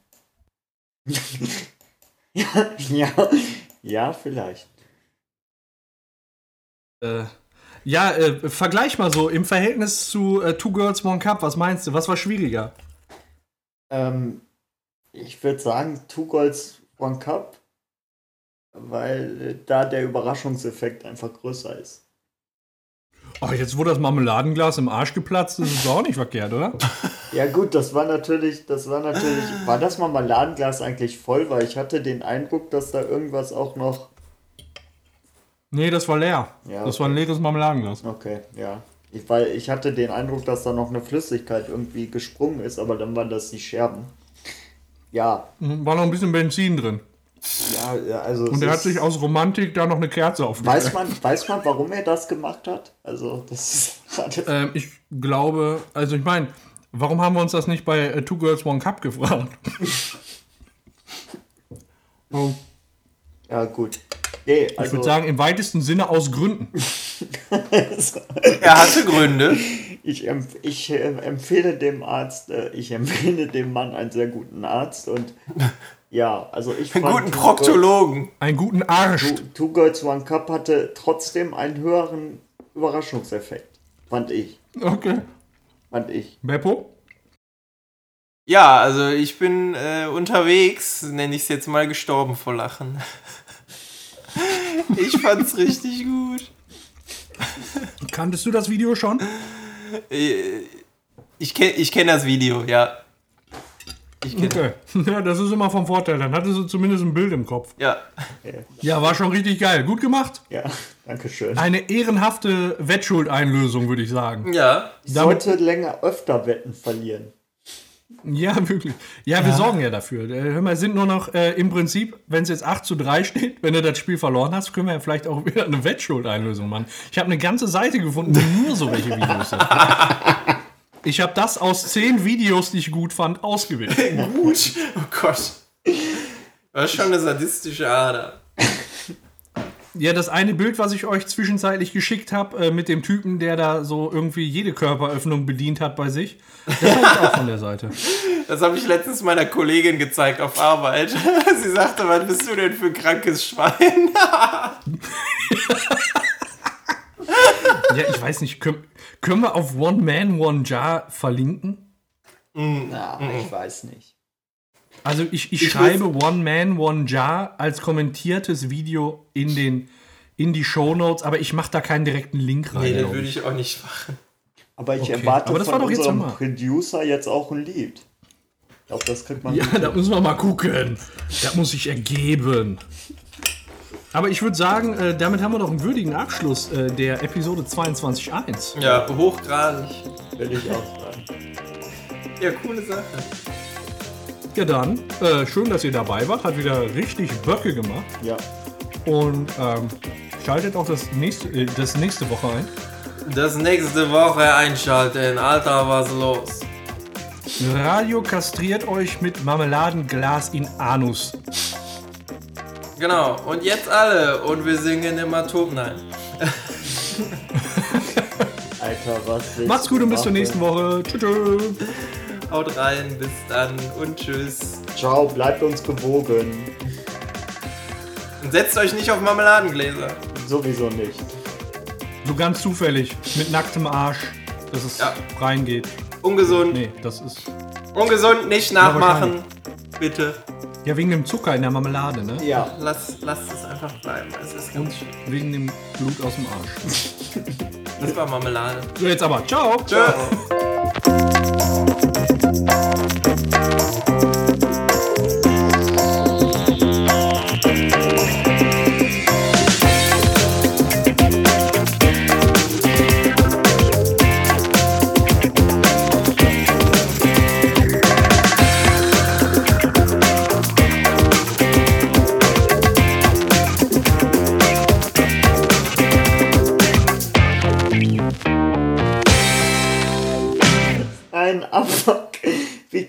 Speaker 2: Ja, ja, ja, vielleicht.
Speaker 4: Äh, Ja, äh, vergleich mal so im Verhältnis zu äh, Two Girls One Cup. Was meinst du? Was war schwieriger?
Speaker 2: Ähm, ich würde sagen, Two Goals, One Cup, weil äh, da der Überraschungseffekt einfach größer ist.
Speaker 4: Ach, jetzt wo das Marmeladenglas im Arsch geplatzt ist, ist es auch nicht verkehrt, oder?
Speaker 2: Ja gut, das war natürlich, das war natürlich, war das Marmeladenglas eigentlich voll, weil ich hatte den Eindruck, dass da irgendwas auch noch,
Speaker 4: Nee, das war leer.
Speaker 2: Ja,
Speaker 4: das war ein leeres Marmeladenglas.
Speaker 2: okay, ja. Ich, weil ich hatte den Eindruck, dass da noch eine Flüssigkeit irgendwie gesprungen ist, aber dann waren das die Scherben. Ja,
Speaker 4: Mhm, War noch ein bisschen Benzin drin.
Speaker 2: ja, ja, also.
Speaker 4: Und er hat sich aus Romantik da noch eine Kerze aufgestellt.
Speaker 2: Weiß man, weiß man, warum er das gemacht hat? Also, das ist.
Speaker 4: Ähm, ich glaube, also ich meine, warum haben wir uns das nicht bei äh, Two Girls One Cup gefragt? oh,
Speaker 2: Ja, gut. Nee,
Speaker 4: ich
Speaker 2: also,
Speaker 4: würde sagen, im weitesten Sinne aus Gründen.
Speaker 3: Er hatte Gründe.
Speaker 2: ich, empf ich äh, empfehle dem Arzt, äh, ich empfehle dem Mann einen sehr guten Arzt und ja, also ich
Speaker 3: Einen
Speaker 2: fand
Speaker 3: guten
Speaker 2: Two
Speaker 3: Proktologen.
Speaker 4: Einen guten Arsch.
Speaker 2: Girls- Two, Two Girls One Cup hatte trotzdem einen höheren Überraschungseffekt. Fand ich.
Speaker 4: Okay.
Speaker 2: Fand ich.
Speaker 4: Beppo?
Speaker 3: Ja, also ich bin äh, unterwegs, nenne ich es jetzt mal, gestorben vor Lachen. ich fand's richtig gut.
Speaker 4: Kanntest du das Video schon?
Speaker 3: Äh, Ich kenne ich kenn das Video, ja. Ich kenne
Speaker 4: Okay. Ja, das ist immer vom Vorteil. Dann hattest du zumindest ein Bild im Kopf.
Speaker 3: Ja.
Speaker 4: Ja, war schon richtig geil. Gut gemacht.
Speaker 2: Ja, danke schön.
Speaker 4: Eine ehrenhafte Wettschuldeinlösung, würde ich sagen.
Speaker 3: Ja.
Speaker 2: Ich
Speaker 4: damit-
Speaker 2: sollte länger öfter Wetten verlieren.
Speaker 4: Ja, wirklich. Ja, wir sorgen ja dafür. Äh, Hör mal, sind nur noch äh, im Prinzip, wenn es jetzt 8 zu 3 steht, wenn du das Spiel verloren hast, können wir ja vielleicht auch wieder eine Wettschuldeinlösung machen. Ich habe eine ganze Seite gefunden, wo nur so welche Videos sind. Ich habe das aus 10 Videos, die ich gut fand, ausgewählt.
Speaker 3: Gut. Oh Gott. Das ist schon eine sadistische Ader.
Speaker 4: Ja, das eine Bild, was ich euch zwischenzeitlich geschickt habe, äh, mit dem Typen, der da so irgendwie jede Körperöffnung bedient hat bei sich, das habe ich auch von der Seite.
Speaker 3: Das habe ich letztens meiner Kollegin gezeigt auf Arbeit. Sie sagte, was bist du denn für ein krankes Schwein?
Speaker 4: Ja, ich weiß nicht, können, können wir auf One Man, One Jar verlinken?
Speaker 2: Na, ich weiß nicht.
Speaker 4: Also ich, ich,
Speaker 3: Ich
Speaker 4: schreibe One Man, One Jar als kommentiertes Video in, den, in die Show Notes, aber ich mache da keinen direkten Link rein.
Speaker 3: Nee,
Speaker 4: glaub
Speaker 3: würde
Speaker 4: ich.
Speaker 3: auch nicht machen.
Speaker 2: Aber ich
Speaker 4: Okay,
Speaker 2: erwarte
Speaker 4: aber das war
Speaker 2: von
Speaker 4: doch jetzt
Speaker 2: unserem
Speaker 4: immer.
Speaker 2: Producer jetzt auch ein Lied. Ich glaube, das kriegt man
Speaker 4: Ja, da müssen wir mal gucken. Das muss sich ergeben. Aber ich würde sagen, äh, damit haben wir doch einen würdigen Abschluss äh, der Episode 22.1.
Speaker 3: Ja, hochgradig.
Speaker 2: Will ich auch sagen.
Speaker 3: Ja, coole Sache.
Speaker 4: Ja dann, äh, schön, dass ihr dabei wart. Hat wieder richtig Böcke gemacht.
Speaker 2: Ja.
Speaker 4: Und ähm, schaltet auch das nächste, äh, das nächste Woche ein.
Speaker 3: Das nächste Woche einschalten. Alter, was los?
Speaker 4: Radio kastriert euch mit Marmeladenglas in Anus.
Speaker 3: Genau. Und jetzt alle. Und wir singen im Atom. Nein.
Speaker 2: Alter, was
Speaker 4: Macht's gut und bis zur nächsten Woche. Tschüss.
Speaker 3: Haut rein. Bis dann. Und tschüss.
Speaker 2: Ciao, bleibt uns gewogen.
Speaker 3: Und setzt euch nicht auf Marmeladengläser.
Speaker 2: Sowieso nicht.
Speaker 4: So ganz zufällig, mit nacktem Arsch, dass es
Speaker 3: Ja.
Speaker 4: reingeht.
Speaker 3: Ungesund.
Speaker 4: Nee, das ist.
Speaker 3: Ungesund nicht nachmachen. Bitte.
Speaker 4: Ja, wegen dem Zucker in der Marmelade, ne?
Speaker 2: Ja.
Speaker 3: Lass, lasst es einfach bleiben. Es ist
Speaker 4: Und
Speaker 3: ganz schön.
Speaker 4: wegen dem Blut aus dem Arsch.
Speaker 3: Das war Marmelade.
Speaker 4: So, jetzt aber. Ciao.
Speaker 3: Tschö.
Speaker 2: Ein Thank you.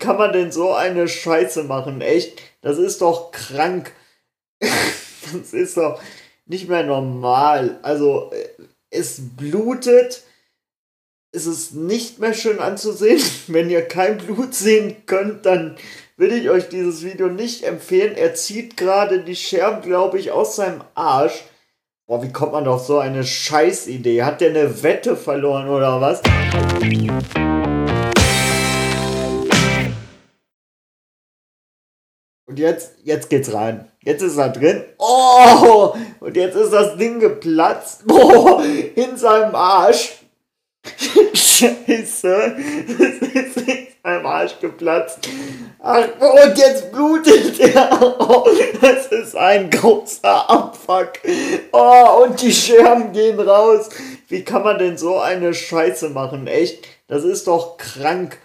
Speaker 2: Kann man denn so eine Scheiße machen? Echt? Das ist doch krank. Das ist doch nicht mehr normal. Also, äh, es blutet. Es ist nicht mehr schön anzusehen. Wenn ihr kein Blut sehen könnt, dann will ich euch dieses Video nicht empfehlen. Er zieht gerade die Scherben, glaube ich, aus seinem Arsch. Boah, wie kommt man auf so eine Scheißidee? Hat der eine Wette verloren oder was? Und jetzt, jetzt geht's rein. Jetzt ist er drin. Oh! Und jetzt ist das Ding geplatzt. Oh! In seinem Arsch. Scheiße. Es ist in seinem Arsch geplatzt. Ach, und jetzt blutet er. Oh, das ist ein großer Abfuck. Oh, und die Scherben gehen raus. Wie kann man denn so eine Scheiße machen? Echt? Das ist doch krank.